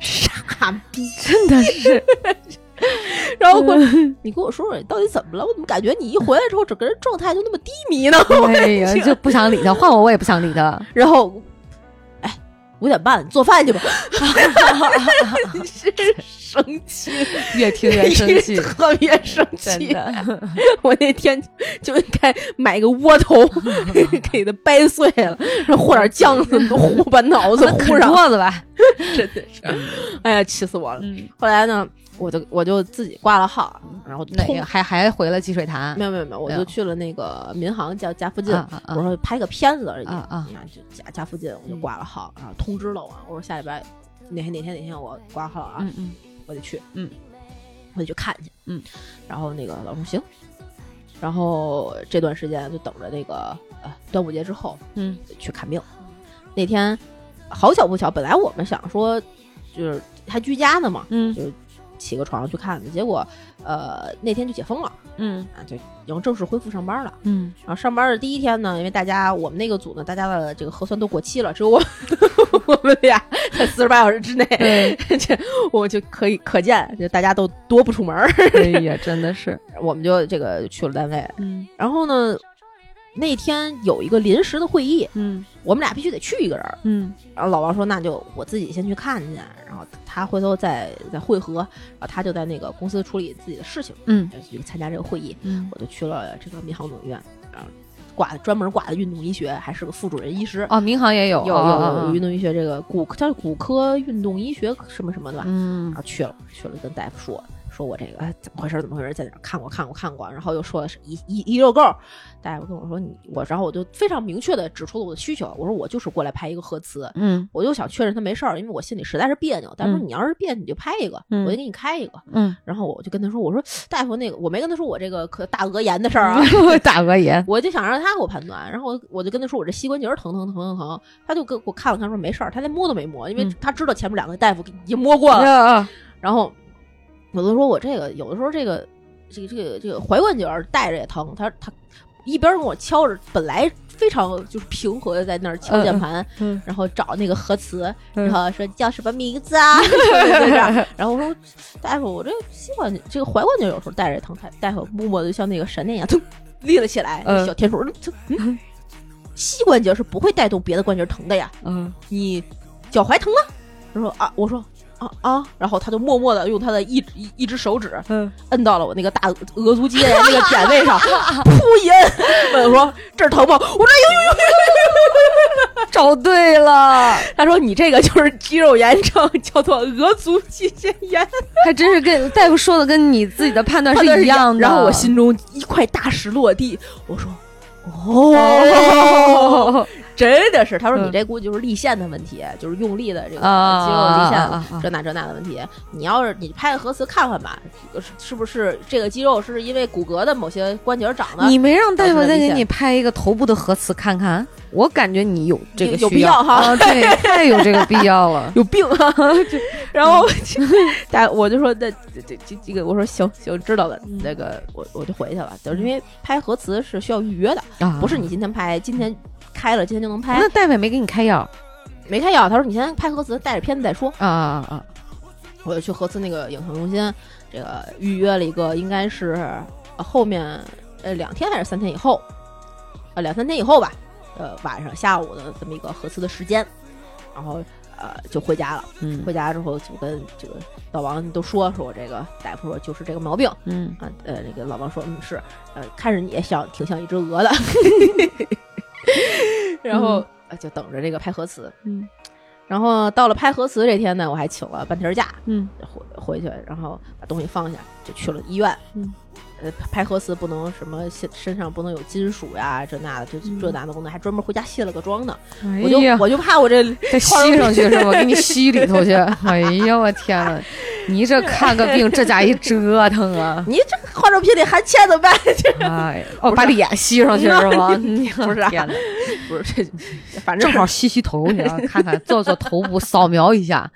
傻逼！真的是，然后我，你跟我说说你到底怎么了？我怎么感觉你一回来之后，整个人状态就那么低迷呢？哎呀，就不想理他，换我我也不想理他。然后，哎，五点半做饭去吧。是生气，越听越生气，特别生气。我那天就应该买个窝头，给它掰碎了，然后和点酱子，糊把脑子糊啃上，桌子吧。真的是，哎呀，气死我了。嗯，后来呢，我就我就自己挂了号，然后通那个？还还回了积水潭没有没有没有，我就去了那个民航家家附近，我说拍个片子而已，啊就家家附近我就挂了号，然后通知了我，我说下礼拜哪天哪天哪天我挂号啊，嗯嗯。我得去，嗯，我得去看去，嗯，然后那个老师说行，然后这段时间就等着那个呃端午节之后嗯。去看病。那天好巧不巧，本来我们想说就是还居家呢嘛，嗯。就起个床去看的，结果呃那天就解封了。嗯。啊，就已经正式恢复上班了。嗯。然后上班的第一天呢，因为大家我们那个组呢，大家的这个核酸都过期了，只有我 我们俩在四十八小时之内，这 我就可以可见，就大家都多不出门儿，哎呀，真的是，我们就这个去了单位。嗯。然后呢，那天有一个临时的会议，嗯我们俩必须得去一个人儿。嗯然后老王说：“那就我自己先去看去，然后他回头再再汇合。”然后他就在那个公司处理自己的事情，嗯就参加这个会议。嗯我就去了这个民航总院，然后挂的专门挂的运动医学，还是个副主任医师。哦，民航也有有哦有有运动医学这个骨叫骨科运动医学什么什么的吧，嗯然后去了去了跟大夫说说我这个哎怎么回事怎么回事，在哪儿看过看过看过，然后又说的是一一一溜够儿，大夫跟我说你我，然后我就非常明确的指出了我的需求，我说我就是过来拍一个核磁，嗯。我就想确认他没事儿，因为我心里实在是别扭。大夫说嗯。你要是别扭你就拍一个，嗯我就给你开一个。嗯，然后我就跟他说，我说大夫那个我没跟他说我这个可大额炎的事儿啊，大额炎，我就想让他给我判断，然后我我就跟他说我这膝关节疼疼疼疼疼，他就给我看了看说没事儿，他连摸都没摸，因为嗯。他知道前面两个大夫已经摸过了。嗯。然后有的说我这个有的时候这个这个这个这个踝关节儿带着也疼，他他一边跟我敲着，本来非常就是平和的在那儿敲键盘，嗯然后找那个核磁，嗯。然后说叫什么名字啊，就是这样。然后我说大夫，我这膝关节这个踝关节有时候带着也疼，大大夫默默的像那个闪电一样，噔 立了起来，嗯。小天鼠，噌嗯膝关节是不会带动别的关节疼的呀，嗯。你脚踝疼吗？他说啊，我说啊啊，然后他就默默的用他的一指一一只手指嗯，摁到了我那个大额额足肌那个点位上，噗一摁，问我说这儿疼吗？我说找对了，他说你这个就是肌肉炎症，叫做额足肌腱炎，还真是跟大夫说的跟你自己的判断是一样的。然后我心中一块大石落地，我说。哦哦，真的是，他说嗯你这估计就是立线的问题，就是用力的这个啊肌肉立线啊啊啊这那这那的问题。你要是你拍个核磁看看吧，这个是是不是这个肌肉是因为骨骼的某些关节长的？你没让大夫再给你拍一个头部的核磁看看？我感觉你有这个必要哈啊，对，太有这个必要了。有病啊！然后 大我就说那这这这这个我说行行知道了，那个我我就回去了，就是因为拍核磁是需要预约的，啊不是你今天拍，今天开了今天就能拍那，大夫也没给你开药没开药。他说你先拍核磁，带着片子再说。啊啊啊！我就去核磁那个影像中心，这个预约了一个，应该是呃后面呃两天还是三天以后，呃两三天以后吧，呃晚上下午的这么一个核磁的时间，然后呃就回家了。嗯回家之后就跟这个老王都说说我这个大夫说就是这个毛病嗯啊，呃那个老王说嗯是，呃看着你也像挺像一只鹅的，然后、嗯。就等着这个拍核磁，嗯。然后到了拍核磁这天呢，我还请了半天假，嗯。回回去，然后把东西放下，就去了医院。嗯，呃，拍核磁不能什么身身上不能有金属呀，这那的，就嗯这那的功能，还专门回家卸了个妆呢。我就我就怕我这 再吸上去是吧？给你吸里头去。哎呀，我天呐，你这看个病，这家一折腾啊！你这化妆品里含铅怎么办？哎，哦，把脸吸上去是吗？不是啊天呐，不是这，反正正好吸吸头去啊，看看做做头部扫描一下。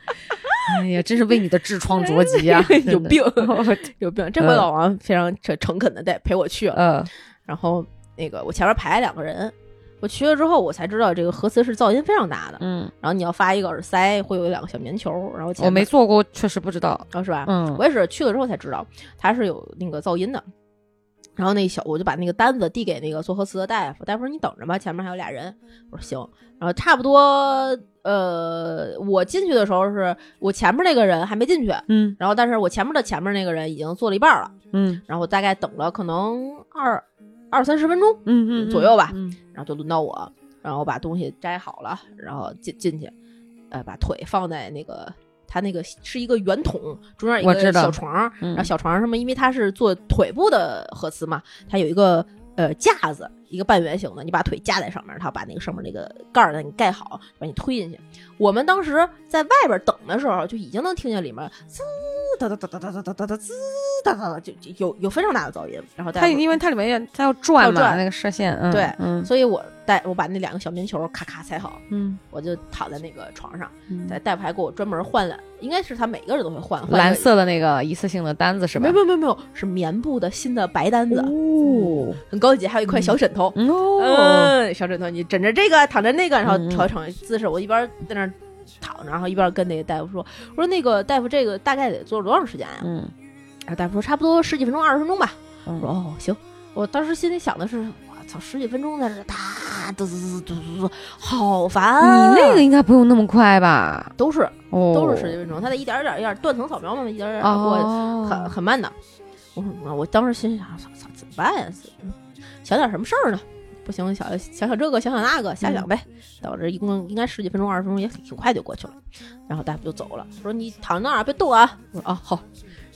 哎呀，真是为你的痔疮着急啊！有病 有病。这回老王非常诚诚恳的带陪我去了，嗯，然后那个我前面排了两个人，我去了之后我才知道这个核磁是噪音非常大的，嗯，然后你要发一个耳塞，会有两个小棉球，然后前我没做过，确实不知道。哦是吧？嗯我也是去了之后才知道它是有那个噪音的。然后那小我就把那个单子递给那个做核磁的大夫，大夫说你等着吧，前面还有俩人。我说行。然后差不多呃，我进去的时候是我前面那个人还没进去，嗯然后但是我前面的前面那个人已经做了一半了，嗯然后大概等了可能二二三十分钟，嗯嗯左右吧嗯然后就轮到我，然后把东西摘好了，然后进进去，呃，把腿放在那个它那个是一个圆筒，中间有一个小床，嗯然后小床上面，因为它是做腿部的核磁嘛，它有一个呃架子，一个半圆形的，你把腿架在上面，它把那个上面那个盖儿呢你盖好，把你推进去。我们当时在外边等的时候，就已经能听见里面滋哒哒哒哒哒哒哒哒哒滋哒哒哒，就就有有非常大的噪音。然后它因为它里面要它要转嘛，要转那个射线，嗯，对嗯所以我带我把那两个小棉球咔咔踩好，嗯，我就躺在那个床上，嗯大大夫还给我专门换了，应该是他每个人都会换换蓝色的那个一次性的单子是吧？没有没有没有，是棉布的新的白单子，哦很高级，还有一块小枕头。嗯小枕头，你枕着这个，躺着那个，然后调整姿势。我一边在那儿躺着，然后一边跟那个大夫说：“我说那个大夫，这个大概得做多长时间呀、嗯然后大夫说：“差不多十几分钟，二十分钟吧。”我说：“嗯，哦，行。”我当时心里想的是：“我操，十几分钟在这哒嘟嘟嘟嘟嘟，好烦啊！”你那个应该不用那么快吧？都是哦，都是十几分钟，他得一点点儿一点儿断层扫描嘛，一点点儿过哦，很很慢的。我说我当时心想，操操怎么办呀？嗯想点什么事儿呢？不行，想想想这个，想想那个，瞎想呗。到这一共应该十几分钟、二十分钟也挺挺快就过去了。然后大夫就走了，说你躺那儿别动啊。我说啊好。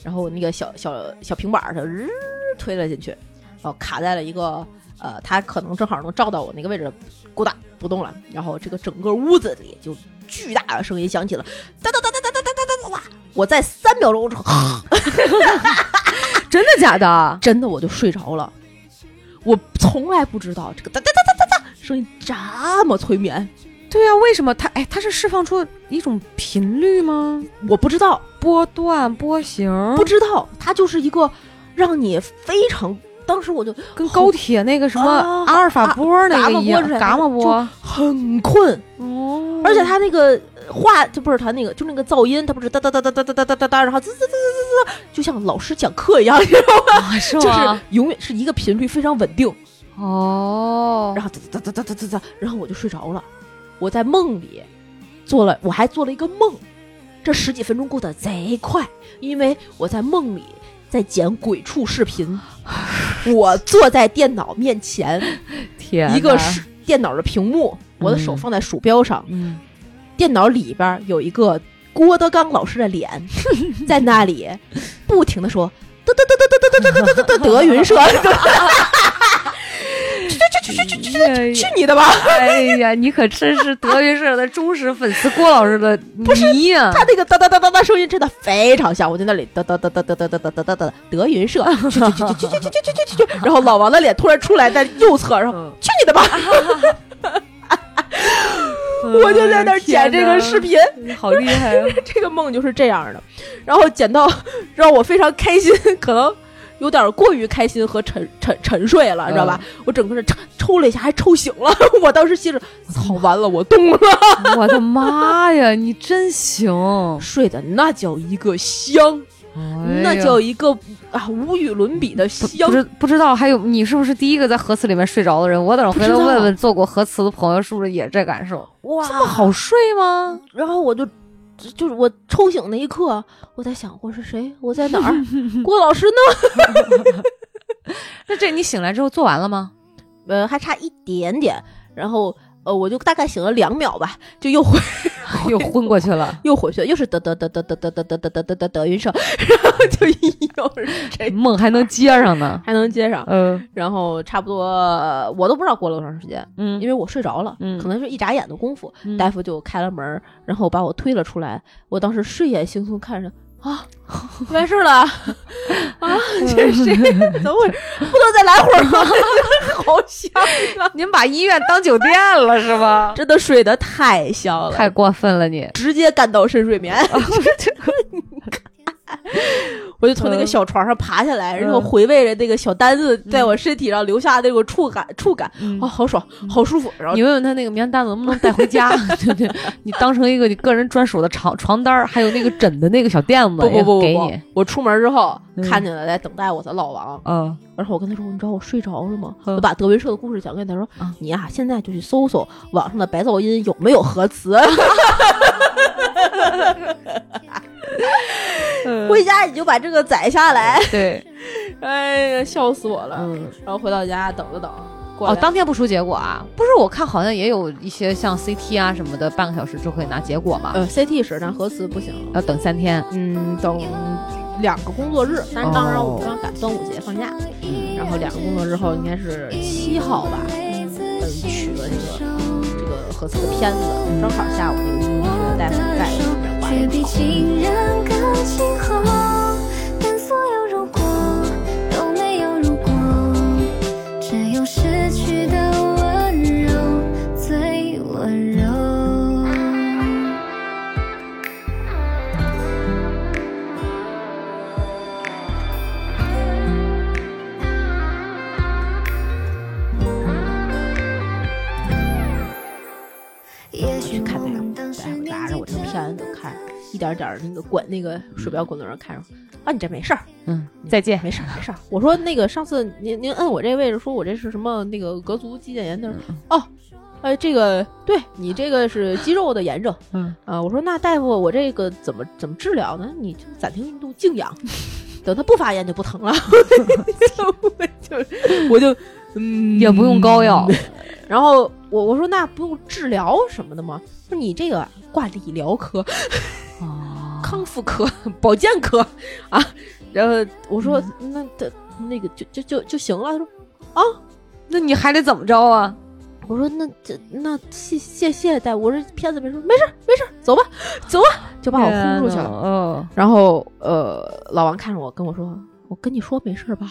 然后我那个小小小平板儿就日推了进去，然后卡在了一个呃，它可能正好能照到我那个位置，咕哒不动了。然后这个整个屋子里就巨大的声音响起了，哒哒哒哒哒哒哒哒哒哒。我在三秒钟之后，真的假的？真的我就睡着了。我从来不知道这个哒哒哒哒哒哒声音这么催眠，对啊，为什么它哎它是释放出一种频率吗？我不知道，波段波形不知道，它就是一个让你非常。当时我就跟高铁那个什么啊阿尔法波那个一样，啊伽马波很困，哦而且他那个话就不是他那个，就那个噪音，他不是哒哒哒哒哒哒哒哒哒哒，然后滋滋滋滋滋滋，就像老师讲课一样，你知道吗？啊是就是吗？永远是一个频率非常稳定，哦，然后哒哒哒哒哒哒哒，然后我就睡着了。我在梦里做了，我还做了一个梦，这十几分钟过得贼快，因为我在梦里在剪鬼畜视频，我坐在电脑面前，天一个是电脑的屏幕，我的手嗯放在鼠标上，嗯电脑里边有一个郭德纲老师的脸，在那里不停的说。德德德德德德德德德德德德云社，去去去去去你的吧！哎呀，你可真是德云社的忠实粉丝，郭老师的 迷呀、他那个哒哒哒哒哒声音真的非常像，我在那里哒哒哒哒哒哒哒哒哒哒哒德云社，去去去去去去去去去然后老王的脸突然出来在右侧，然后嗯去你的吧！我就在那儿剪这个视频，频，好厉害啊！这个梦就是这样的，然后剪到让我非常开心，可能。有点过于开心和沉沉沉睡了，你知道吧？我整个人抽抽了一下，还抽醒了。我当时心着，操，完了，我动了，我的妈呀，你真行！睡的那叫一个香。那叫一个啊无与伦比的香不。知不知道还有你是不是第一个在核磁里面睡着的人？我等回头问问做过核磁的朋友是不是也这感受？哇，这么好睡吗？然后我就就是我抽醒那一刻，我在想我是谁，我在哪儿？郭老师呢？那这你醒来之后做完了吗？呃，还差一点点。然后呃，我就大概醒了两秒吧，就又回 又昏过去了。又回去了，又是德德德德德德德德德德德德德云社，然后就又是 这梦还能接上呢。还能接上。嗯然后差不多呃我都不知道过了多长时间，嗯因为我睡着了，嗯可能是一眨眼的功夫，嗯大夫就开了门儿，然后把我推了出来。我当时睡眼惺忪看着啊，完事儿了啊，这是谁？怎么回事？不能再来会儿吗？好香啊！您把医院当酒店了是吗？真的睡得太香了，太过分了你！直接干到深睡眠。我就从那个小床上爬下来，然后回味着那个小单子在我身体上留下那种触感，触感嗯。啊，好爽，好舒服。然后你问问他那个棉单子能不能带回家？对对，你当成一个你个人专属的床床单，还有那个枕的那个小垫子，不不不给你。，我出门之后嗯。看见了在等待我的老王，嗯。然后我跟他说：“你知道我睡着了吗？”嗯。我把德云社的故事讲给他说啊：“你呀、现在就去搜搜网上的白噪音有没有核磁，回家你就把这个载下来。对，” 哎呀，笑死我了。嗯。然后回到家等了等，过哦，当天不出结果啊？不是，我看好像也有一些像 CT 啊什么的，半个小时就可以拿结果嘛，呃 CT 是，但核磁不行。要等三天。嗯，等两个工作日，但是当时我们刚赶端午节放假，嗯然后两个工作日后应该是七号吧，嗯，取了这个这个核磁的片子，正好下午那个医学大夫在却比亲人更亲厚。一点点儿那个滚那个鼠标滚轮上看着，啊，你这没事儿，嗯，再见。没事儿，没事儿。我说那个上次您您摁我这位置，说我这是什么那个膈足肌腱炎的，哦，呃，这个对你这个是肌肉的炎症，嗯啊，我说那大夫我这个怎么怎么治疗呢？你就暂停运动静养，等它不发炎就不疼了。我就我就嗯也不用膏药，然后我我说那不用治疗什么的吗？说你这个挂理疗科、哦 康复科、保健科啊。然后我说、那的那个就就就就行了。他说啊那你还得怎么着啊？我说那这那谢谢谢谢大夫。我说骗子没说没事没事，走吧走吧，就把我轰出去了。嗯，然后呃，老王看着我跟我说。我跟你说没事儿吧，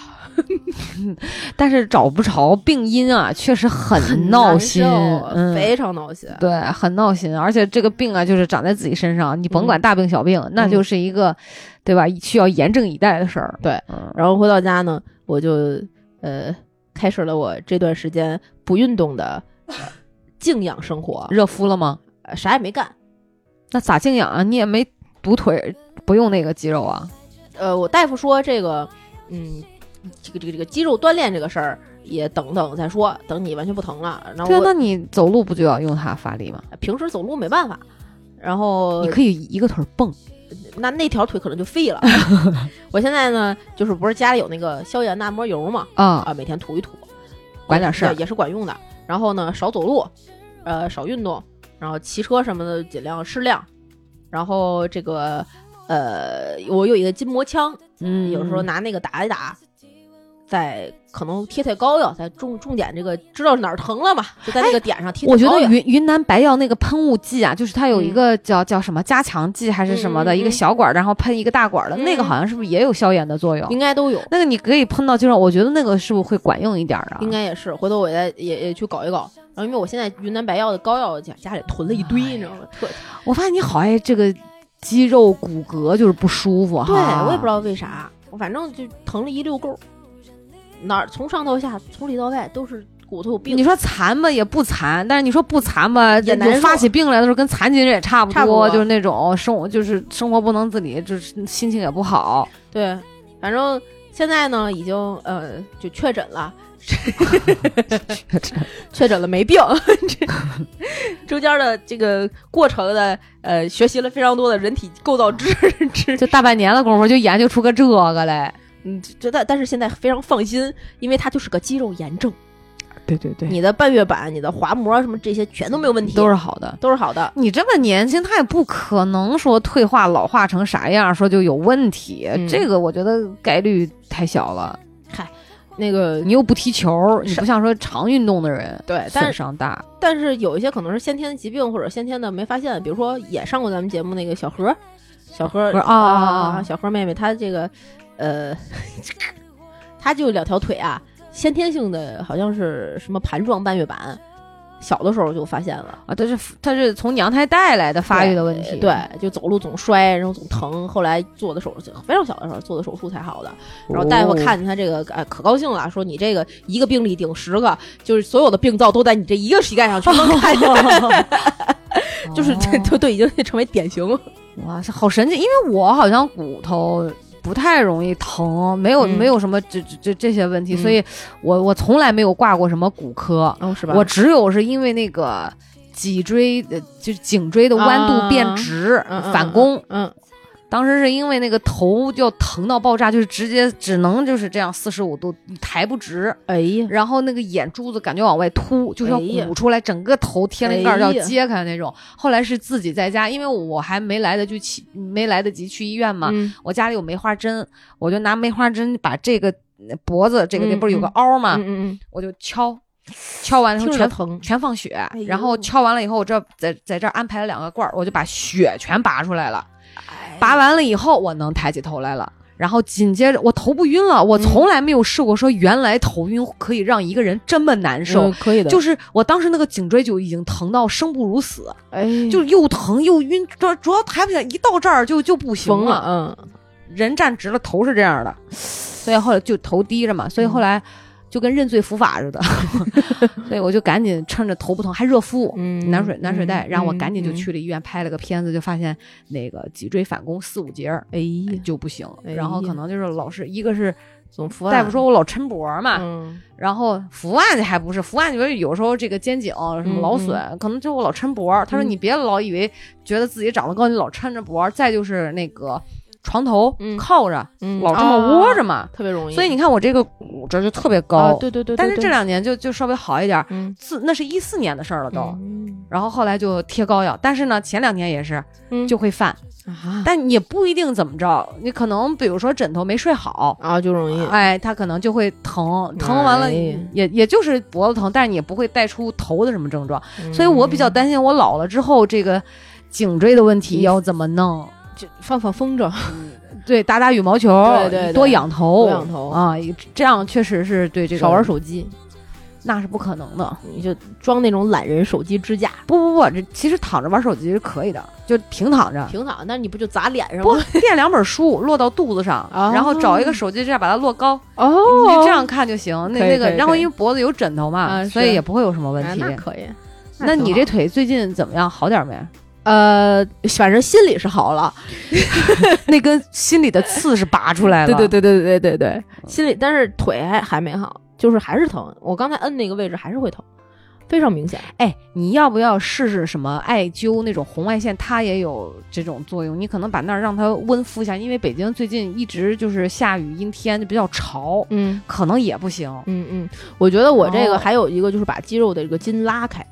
但是找不着病因啊，确实很闹心，嗯，非常闹心。对，很闹心。而且这个病啊，就是长在自己身上，你甭管大病小病，那就是一个，对吧？需要严阵以待的事儿。对，嗯，然后回到家呢，我就呃开始了我这段时间不运动的呃静养生活，热敷了吗？呃啥也没干。那咋静养啊？你也没堵腿，不用那个肌肉啊？呃，我大夫说这个，嗯，这个这个这个肌肉锻炼这个事儿也等等再说，等你完全不疼了。然后那你走路不就要用它发力吗？平时走路没办法，然后你可以一个腿儿蹦。那那条腿可能就废了。我现在呢，就是不是家里有那个消炎的按摩油嘛，啊，啊，每天涂一涂，管点事儿也也是管用的。然后呢，少走路，呃，少运动，然后骑车什么的尽量适量。然后这个呃，我有一个筋膜枪，嗯，有时候拿那个打一打，再可能贴贴膏药，再重重点这个知道哪儿疼了嘛，就在那个点上贴贴我觉得。云云南白药那个喷雾剂啊，就是它有一个叫、叫什么加强剂还是什么的，一个小管儿，然后喷一个大管儿的，嗯那个好像是不是也有消炎的作用？应该都有，那个你可以喷到肌肉，我觉得那个是不是会管用一点儿啊？应该也是。回头我再也也去搞一搞。然后因为我现在云南白药的膏药家家里囤了一堆，你知道吗？特我发现你好爱这个肌肉骨骼就是不舒服哈。对我也不知道为啥，我反正就疼了一溜够，哪儿从上到下，从里到外都是骨头有病你。说残吧也不残，但是你说不残吧，也难发起病来的时候跟残疾人也差不多，差不多就是那种生活就是生活不能自理，就是心情也不好。对，反正现在呢已经呃就确诊了。确诊了没病，这 中间的这个过程的呃，学习了非常多的人体构造知识就大半年的功夫就研究出个这个来。嗯，这但但是现在非常放心，因为它就是个肌肉炎症，对对对你的半月板、你的滑膜什么这些全都没有问题，都是好的。都是好的。你这么年轻，他也不可能说退化老化成啥样，说就有问题。嗯这个我觉得概率太小了。那个你又不踢球，你不像说常运动的人，对，但损是伤大。但是有一些可能是先天的疾病或者先天的没发现，比如说也上过咱们节目那个小何，小何不是啊啊啊啊小何妹妹，她这个呃，她就两条腿啊，先天性的好像是什么盘状半月板，小的时候就发现了。啊，他是他是从娘胎带来的发育的问题。对，就走路总摔，然后总疼。后来做的手术，非常小的时候做的手术才好的。然后大夫哦看见他这个，哎，可高兴了，说你这个一个病例顶十个，就是所有的病灶都在你这一个膝盖上全能看见，就是这哦都都已经成为典型了。哇，塞好神奇，因为我好像骨头不太容易疼，没有、嗯。没有什么这这这这些问题，嗯。所以我我从来没有挂过什么骨科，哦，是我只有是因为那个脊椎呃就是颈椎的弯度变直、反弓，嗯，当时是因为那个头要疼到爆炸，就是直接只能就是这样四十五度，你抬不直，哎呀，然后那个眼珠子感觉往外凸，就是要鼓出来，整个头天灵盖要揭开那种。后来是自己在家，因为我还没来得及去，没来得及去医院嘛，嗯我家里有梅花针，我就拿梅花针把这个呃脖子这个那嗯不是有个嗯凹嘛，嗯嗯我就敲。敲完了以后全疼，全放血，哎然后敲完了以后，我这在在这儿安排了两个罐儿，我就把血全拔出来了。拔完了以后，我能抬起头来了。然后紧接着我头不晕了，我从来没有试过说原来头晕可以让一个人这么难受。嗯可以的，就是我当时那个颈椎就已经疼到生不如死，哎，就是又疼又晕，主主要抬不起来，一到这儿就就不行疯了，嗯，人站直了，头是这样的，所以后来就头低着嘛，所以后来就跟认罪伏法似的，所以我就赶紧趁着头不疼还热敷，嗯暖水暖水袋，嗯然后我赶紧就嗯去了医院拍了个片子，就发现那个脊椎反弓四五节儿哎呀，就不行，哎然后可能就是老是一个是总服大夫说我老抻脖嘛，嗯然后伏案还不是伏案，就是有时候这个肩颈什么劳损，可能就我老抻脖。他说嗯你别老以为觉得自己长得高，你老抻着脖。再就是那个床头嗯。靠着，嗯，老这么窝着嘛，特别容易，所以你看我这个骨折就特别高。啊，对对对，对但是这两年就就稍微好一点，嗯。自那是一四年的事儿了都。嗯。然后后来就贴膏药，但是呢，前两年也是嗯。就会犯，啊。但也不一定怎么着，你可能比如说枕头没睡好，啊就容易，哎，他可能就会疼，疼完了哎。也也就是脖子疼，但是你也不会带出头的什么症状，嗯所以我比较担心我老了之后这个颈椎的问题嗯要怎么弄。就放放风筝，对，打打羽毛球，对对对多仰头，多仰头啊，这样确实是对这个少玩，手机，那是不可能的。你就装那种懒人手机支架，不不不，这其实躺着玩手机是可以的，就平躺着，平躺，那你不就砸脸上不吗？垫两本书落到肚子上，哦然后找一个手机支架把它落高，哦你就这样看就行。那那个，然后因为脖子有枕头嘛，啊所以也不会有什么问哎题。那可以。那你这腿最近怎么样？好点没？呃，反正心里是好了，那根心里的刺是拔出来了。对对对对对对对，心里但是腿还还没好，就是还是疼。我刚才摁那个位置还是会疼，非常明显。哎，你要不要试试什么艾灸那种红外线？它也有这种作用。你可能把那儿让它温敷一下，因为北京最近一直就是下雨阴天，就比较潮，嗯可能也不行。嗯嗯，我觉得我这哦个还有一个就是把肌肉的这个筋拉开，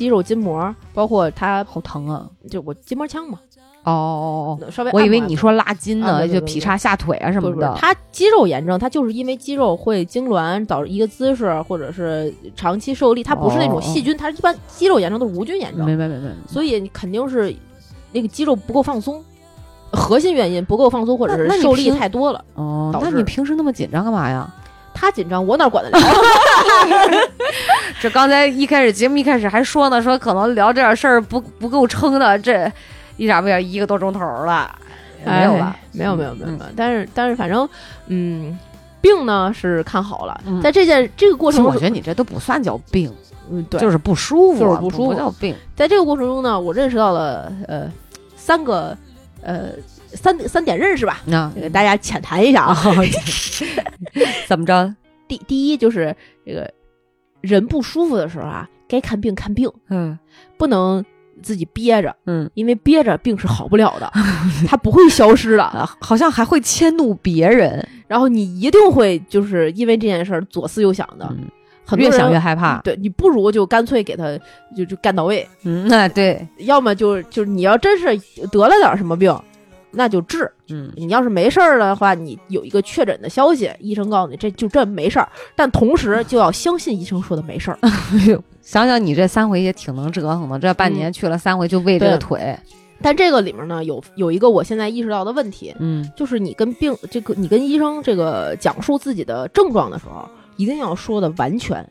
肌肉筋膜，包括它好疼啊！就我筋膜枪嘛，哦哦哦，稍微我以为你说拉筋呢，就劈叉下腿啊什么的。，它肌肉炎症，它就是因为肌肉会痉挛，导致一个姿势或者是长期受力，它不是那哦种细菌，它一般肌肉炎症都是无菌炎症，明白明白。所以你肯定是那个肌肉不够放松，核心原因不够放松，或者是受力太多了。哦，那你平时那么紧张干嘛呀？他紧张，我哪管得了？这刚才一开始节目一开始还说呢，说可能聊这点事儿不不够撑的，这一眨不眼一个多钟头了，没有吧哎？没有没有没有嗯没有，但是但是反正嗯，病呢是看好了，嗯。在这件这个过程中，我觉得你这都不算叫病，嗯对，就是不舒服，就是不舒服。不叫病。在这个过程中呢，我认识到了呃三个呃三三点认识吧，那给大家浅谈一下啊。怎么着？第第一就是这个人不舒服的时候啊，该看病看病，嗯不能自己憋着，嗯，因为憋着病是好不了的，它不会消失的。啊，好像还会迁怒别人，然后你一定会就是因为这件事儿左思右想的，嗯很多人越想越害怕。对你不如就干脆给他就就干到位，嗯，那对，要么就就是你要真是得了点什么病，那就治。嗯你要是没事儿的话，你有一个确诊的消息，医生告诉你这就这没事儿，但同时就要相信医生说的没事儿。哎呦，想想你这三回也挺能折腾的，这半年去了三回就为这个对腿，但这个里面呢，有有一个我现在意识到的问题，嗯就是你跟病这个你跟医生这个讲述自己的症状的时候，一定要说的完全，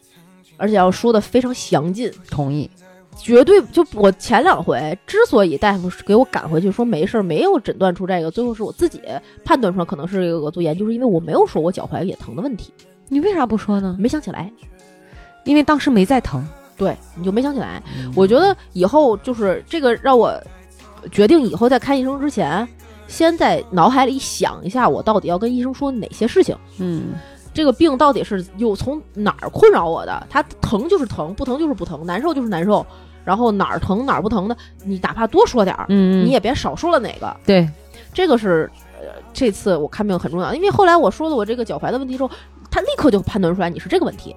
而且要说的非常详尽。同意。绝对就我前两回之所以大夫给我赶回去说没事儿，没有诊断出这个，最后是我自己判断出来可能是一个额度炎，就是因为我没有说我脚踝也疼的问题，你为啥不说呢？没想起来。因为当时没在疼。对，你就没想起来。我觉得以后就是这个让我决定以后在看医生之前，先在脑海里想一下，我到底要跟医生说哪些事情。嗯这个病到底是有从哪儿困扰我的？它疼就是疼，不疼就是不疼，难受就是难受。然后哪儿疼哪儿不疼的，你哪怕多说点儿，嗯，你也别少说了哪个。对，这个是呃这次我看病很重要，因为后来我说了我这个脚踝的问题之后，他立刻就判断出来你是这个问题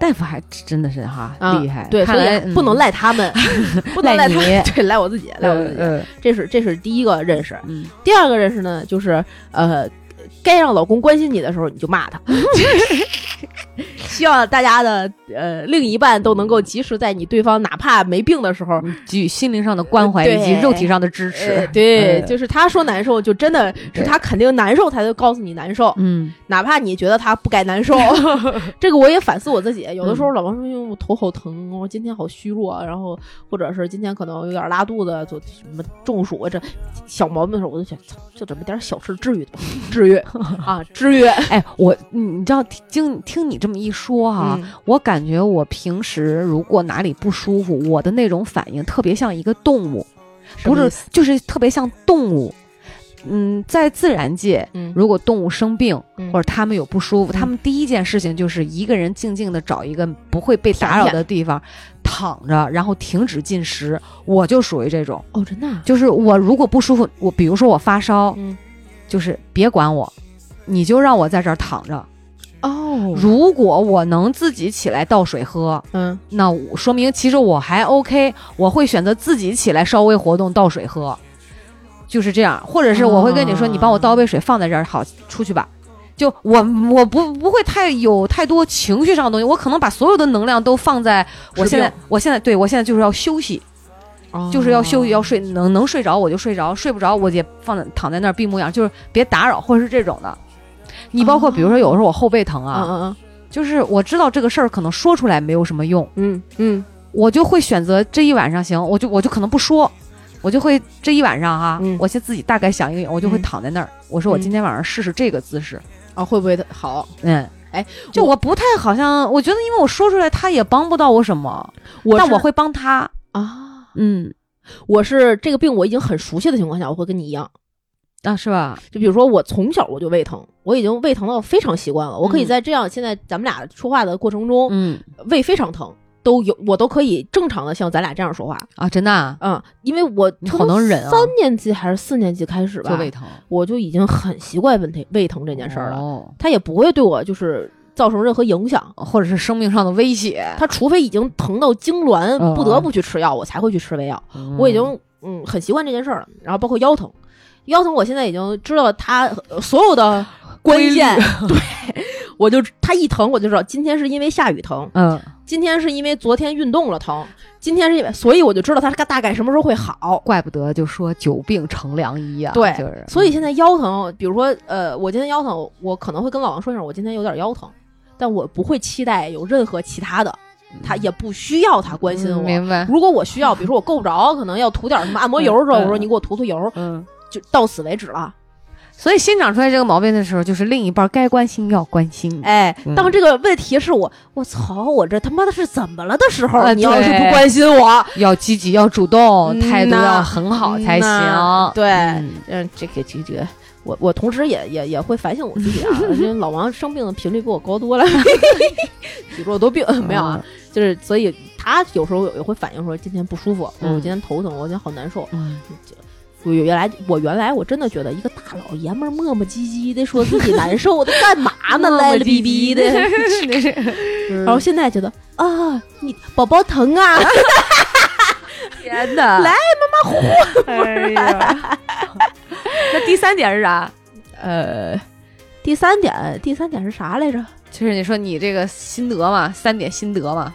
大夫还真的是哈啊，厉害，对，所以不能赖他们，不能赖他赖你 对，赖我自己，赖我自己。嗯这是这是第一个认识。嗯，第二个认识呢，就是呃，该让老公关心你的时候，你就骂他。希望大家的呃另一半都能够及时在你对方哪怕没病的时候，给予心灵上的关怀以及肉体上的支呃持。对，呃就是他说难受，就真的是他肯定难受，他就告诉你难受，嗯，哪怕你觉得他不该难受。这个我也反思我自己，有的时候老王说，因为我头好疼，我今天好虚弱，然后或者是今天可能有点拉肚子，就什么中暑啊，这小毛病的时候，我就想，就这么点小事，治愈的吧，治愈。啊，治愈。哎，我你你知道听听你这么一说哈、嗯。我感觉我平时如果哪里不舒服，我的那种反应特别像一个动物，不是就是特别像动物。嗯，在自然界，嗯。如果动物生病、嗯。或者它们有不舒服，他们第一件事情就是一个人静静的找一个不会被打扰的地方躺着，然后停止进食。我就属于这种，哦，真的啊，就是我如果不舒服，我比如说我发烧，嗯。就是别管我，你就让我在这儿躺着。哦，如果我能自己起来倒水喝，嗯那说明其实我还 OK，我会选择自己起来稍微活动倒水喝，就是这样。或者是我会跟你说，啊你帮我倒杯水放在这儿，好，出去吧。就我我不不会太有太多情绪上的东西，我可能把所有的能量都放在我现在我现在对我现在就是要休息，就是要休息要睡，能能睡着我就睡着，睡不着我也放在躺在那儿闭目养，就是别打扰，或者是这种的。你包括比如说有的时候我后背疼啊，嗯嗯就是我知道这个事儿可能说出来没有什么用，嗯嗯。我就会选择这一晚上行，我就我就可能不说，我就会这一晚上哈，嗯我先自己大概想一个，我就会嗯。躺在那儿，我说我嗯今天晚上试试这个姿势，啊，会不会好？嗯，哎，就我不太好像，我觉得因为我说出来他也帮不到我什么，我但我会帮他，啊，嗯，我是这个病我已经很熟悉的情况下，我会跟你一样。啊是吧？就比如说我从小我就胃疼，我已经胃疼到非常习惯了。我可以嗯在这样现在咱们俩说话的过程中，嗯胃非常疼，都有我都可以正常的像咱俩这样说话。啊，真的啊嗯，因为我你好能忍啊三年级还是四年级开始吧，就胃疼我就已经很习惯问题胃疼这件事儿了。哦，它也不会对我就是造成任何影响。或者是生命上的威胁，它除非已经疼到痉挛，嗯不得不去吃药，我才会去吃胃药。嗯我已经嗯很习惯这件事儿了。然后包括腰疼，腰疼我现在已经知道它呃所有的关键，对我就它一疼我就知道今天是因为下雨疼，嗯今天是因为昨天运动了疼，今天是因为，所以我就知道它大概什么时候会好。怪不得就说久病成良医啊，对，就是所以现在腰疼，比如说，呃，我今天腰疼，我可能会跟老王说一声，我今天有点腰疼，但我不会期待有任何其他的，他也不需要他关心嗯我。明白，如果我需要，比如说我够不着，可能要涂点什么按摩油的时候，嗯我说你给我涂涂油，嗯。就到此为止了。所以新长出来这个毛病的时候，就是另一半该关心要关心。哎嗯，当这个问题是我，我操，我这他妈的是怎么了？的时候，啊你要是不关心我，要积极，要主动，嗯态度要很好才行。嗯。对。嗯。嗯，这个这个这个，我我同时也也也会反省我自己啊，因为老王生病的频率比我高多了，比我多病没有啊，就是所以他有时候也会反映说今天不舒服，嗯。我今天头疼，我今天好难受。嗯，我原来我原来我真的觉得一个大老爷们儿磨磨唧唧的说自己难受的干嘛呢，赖了逼逼的。然后现在觉得啊，你宝宝疼啊，天哪！来妈妈呼！哎呀，那第三点是啥？呃，第三点，第三点是啥来着？就是你说你这个心得嘛，三点心得嘛。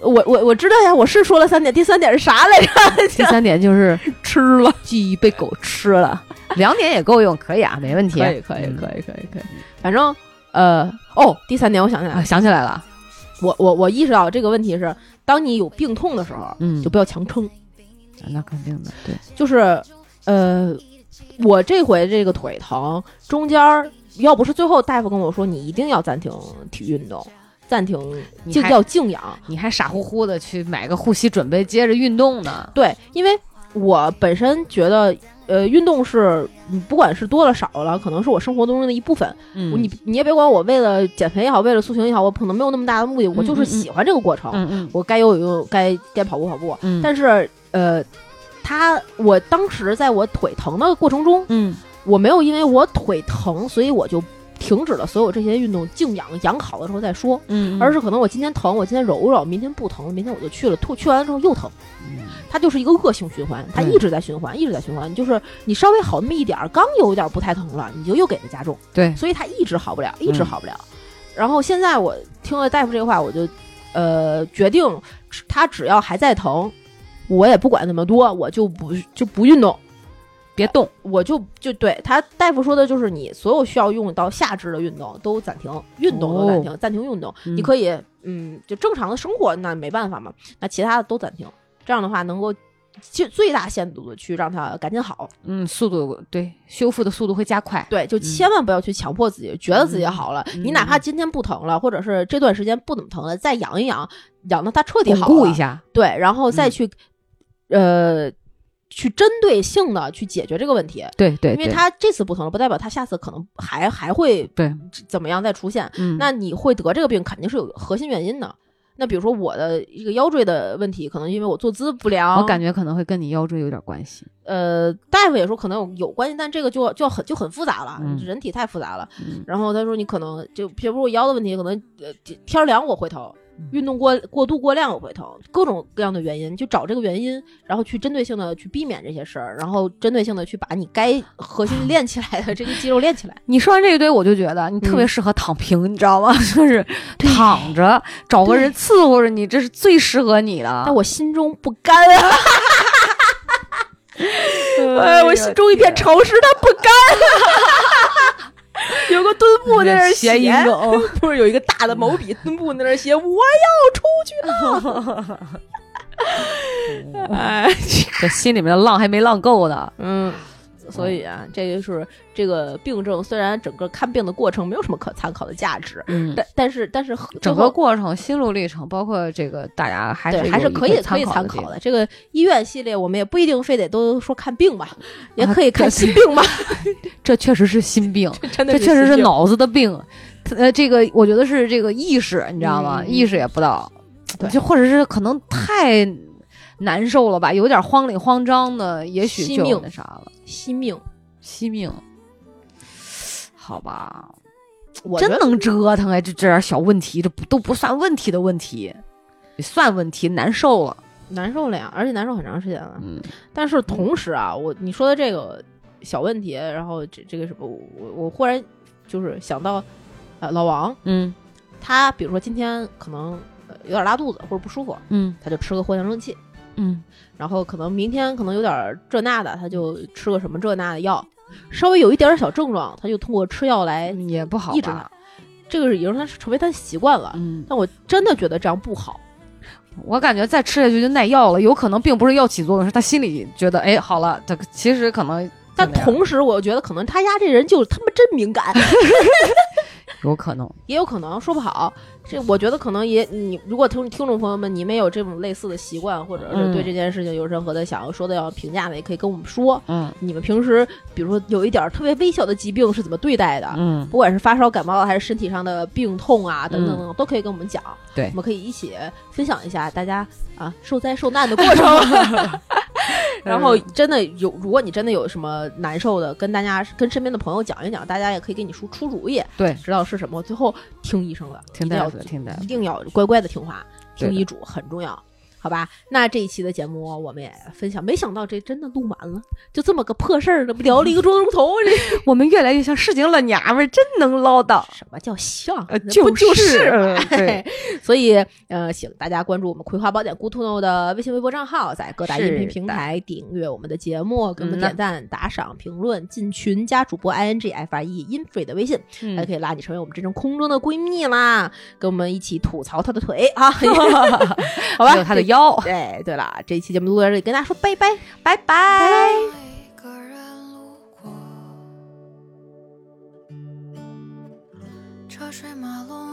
我我我知道呀，我是说了三点，第三点是啥来着？第三点就是吃了，记忆被狗吃了，两点也够用，可以啊，没问题。可以可以嗯可以可以可以，反正呃哦，第三点我想起来啊，了，想起来了，我我我意识到这个问题是，当你有病痛的时候，嗯就不要强撑，那肯定的，对，就是呃，我这回这个腿疼，中间儿要不是最后大夫跟我说你一定要暂停体育运动，暂停静你还要静养，你还傻乎乎的去买个护膝，准备接着运动呢。对，因为我本身觉得。呃，运动是，嗯不管是多了少了，可能是我生活当中的一部分。嗯你你也别管我为了减肥也好，为了塑形也好，我可能没有那么大的目的，我就是喜欢这个过程。嗯嗯我该游泳游泳，该该跑步跑步。嗯，但是呃，他我当时在我腿疼的过程中，嗯我没有因为我腿疼，所以我就停止了所有这些运动，静养养好的时候再说。嗯，而是可能我今天疼，我今天揉揉，明天不疼，明天我就去了，吐去完了之后又疼，嗯它就是一个恶性循环，它嗯一直在循环，一直在循环。就是你稍微好那么一点儿，刚有点儿不太疼了，你就又给它加重，对，所以它一直好不了，一直嗯好不了。然后现在我听了大夫这话，我就呃决定，他只要还在疼，我也不管那么多，我就不就不运动。别动，我就就对他大夫说的就是你所有需要用到下肢的运动都暂停，运动都暂停，暂停运动。嗯你可以嗯，就正常的生活那没办法嘛，那其他的都暂停。这样的话能够尽最大限度的去让它赶紧好。嗯，速度对修复的速度会加快。对，就千万不要去强迫自己，觉得自己好了，嗯你哪怕今天不疼了，或者是这段时间不怎么疼了，再养一养，养到它彻底好了固一下，对，然后再嗯去、呃去针对性的去解决这个问题。对对，因为他这次不疼了，不代表他下次可能还还会对，怎么样再出现。嗯，那你会得这个病，肯定是有核心原因的。那比如说我的一个腰椎的问题，可能因为我坐姿不良，我感觉可能会跟你腰椎有点关系。呃，大夫也说可能有有关系，但这个就就很就很复杂了，嗯人体太复杂了。嗯然后他说你可能就比如我腰的问题，可能呃天儿凉我会疼，嗯运动过过度过量我会疼，各种各样的原因，就找这个原因，然后去针对性的去避免这些事儿，然后针对性的去把你该核心练起来的这些肌肉练起来。你说完这一堆，我就觉得你特别嗯适合躺平，你知道吗？就是躺着找个人伺候着你，这是最适合你的。但我心中不甘啊，哎，我心中一片潮湿，它不甘。有个墩布在那儿写 不是有一个大的毛笔墩布在那儿写我要出去了。哎，这心里面的浪还没浪够呢。嗯，所以啊，这就是这个病症，虽然整个看病的过程没有什么可参考的价值，嗯，但但是但是整个过程、心路历程，包括这个大家还是还是可以可以参考的。这个医院系列，我们也不一定非得都说看病吧，也啊可以看心病吧。这确实是心病，真的这确实是脑子的病。呃，这个我觉得是这个意识，你知道吗？嗯意识也不到，就或者是可能太难受了吧，有点慌里慌张的，也许就那啥了，惜命，惜命。好吧，我真能折腾哎！这这点小问题，这不都不算问题的问题，算问题，难受了。难受了呀，而且难受很长时间了。嗯。但是同时啊，我你说的这个小问题，然后这这个什么，我我我忽然就是想到，呃，老王。嗯。他比如说今天可能呃有点拉肚子或者不舒服，嗯。他就吃个藿香正气，嗯然后可能明天可能有点这那的，他就吃个什么这那的药，稍微有一点点小症状，他就通过吃药来嗯，也不好抑制吧它。这个是已经他成为他的习惯了。嗯，但我真的觉得这样不好。我感觉再吃下去就耐药了，有可能并不是药起作用，是他心里觉得哎好了，这个其实可能但同时，我觉得可能他家这人就他妈真敏感，有可能。也有可能说不好。这我觉得可能也你如果听听众朋友们你们有这种类似的习惯，或者是嗯对这件事情有任何的想要说的要评价的，也可以跟我们说。嗯你们平时比如说有一点特别微小的疾病是怎么对待的？嗯，不管是发烧、感冒，还是身体上的病痛啊，等等等等，都可以跟我们讲。对我们可以一起分享一下大家啊受灾受难的过程。然后真的有，如果你真的有什么难受的，跟大家跟身边的朋友讲一讲，大家也可以给你出出主意，对，知道是什么。最后听医生的，听大夫的，听大夫一。定要乖乖的听话，听医嘱很重要。好吧，那这一期的节目我们也分享，没想到这真的录完了，就这么个破事儿，这不聊了一个多钟头，这 我们越来越像市井老娘们儿，真能唠叨。什么叫像？就是呃对，哎所以呃，请大家关注我们《葵花宝典》g o o d to know 的微信、微博账号，在各大音频平台订阅我们的节目，给我们点赞、打赏、评论、进群、加主播 i n g f r e infree 的微信，还可嗯，以拉你成为我们真正空中的闺蜜啦，跟我们一起吐槽她的腿啊，好吧？还有他的腰，哎，对对了，这一期节目录到这里，跟大家说拜拜。拜拜。车水马龙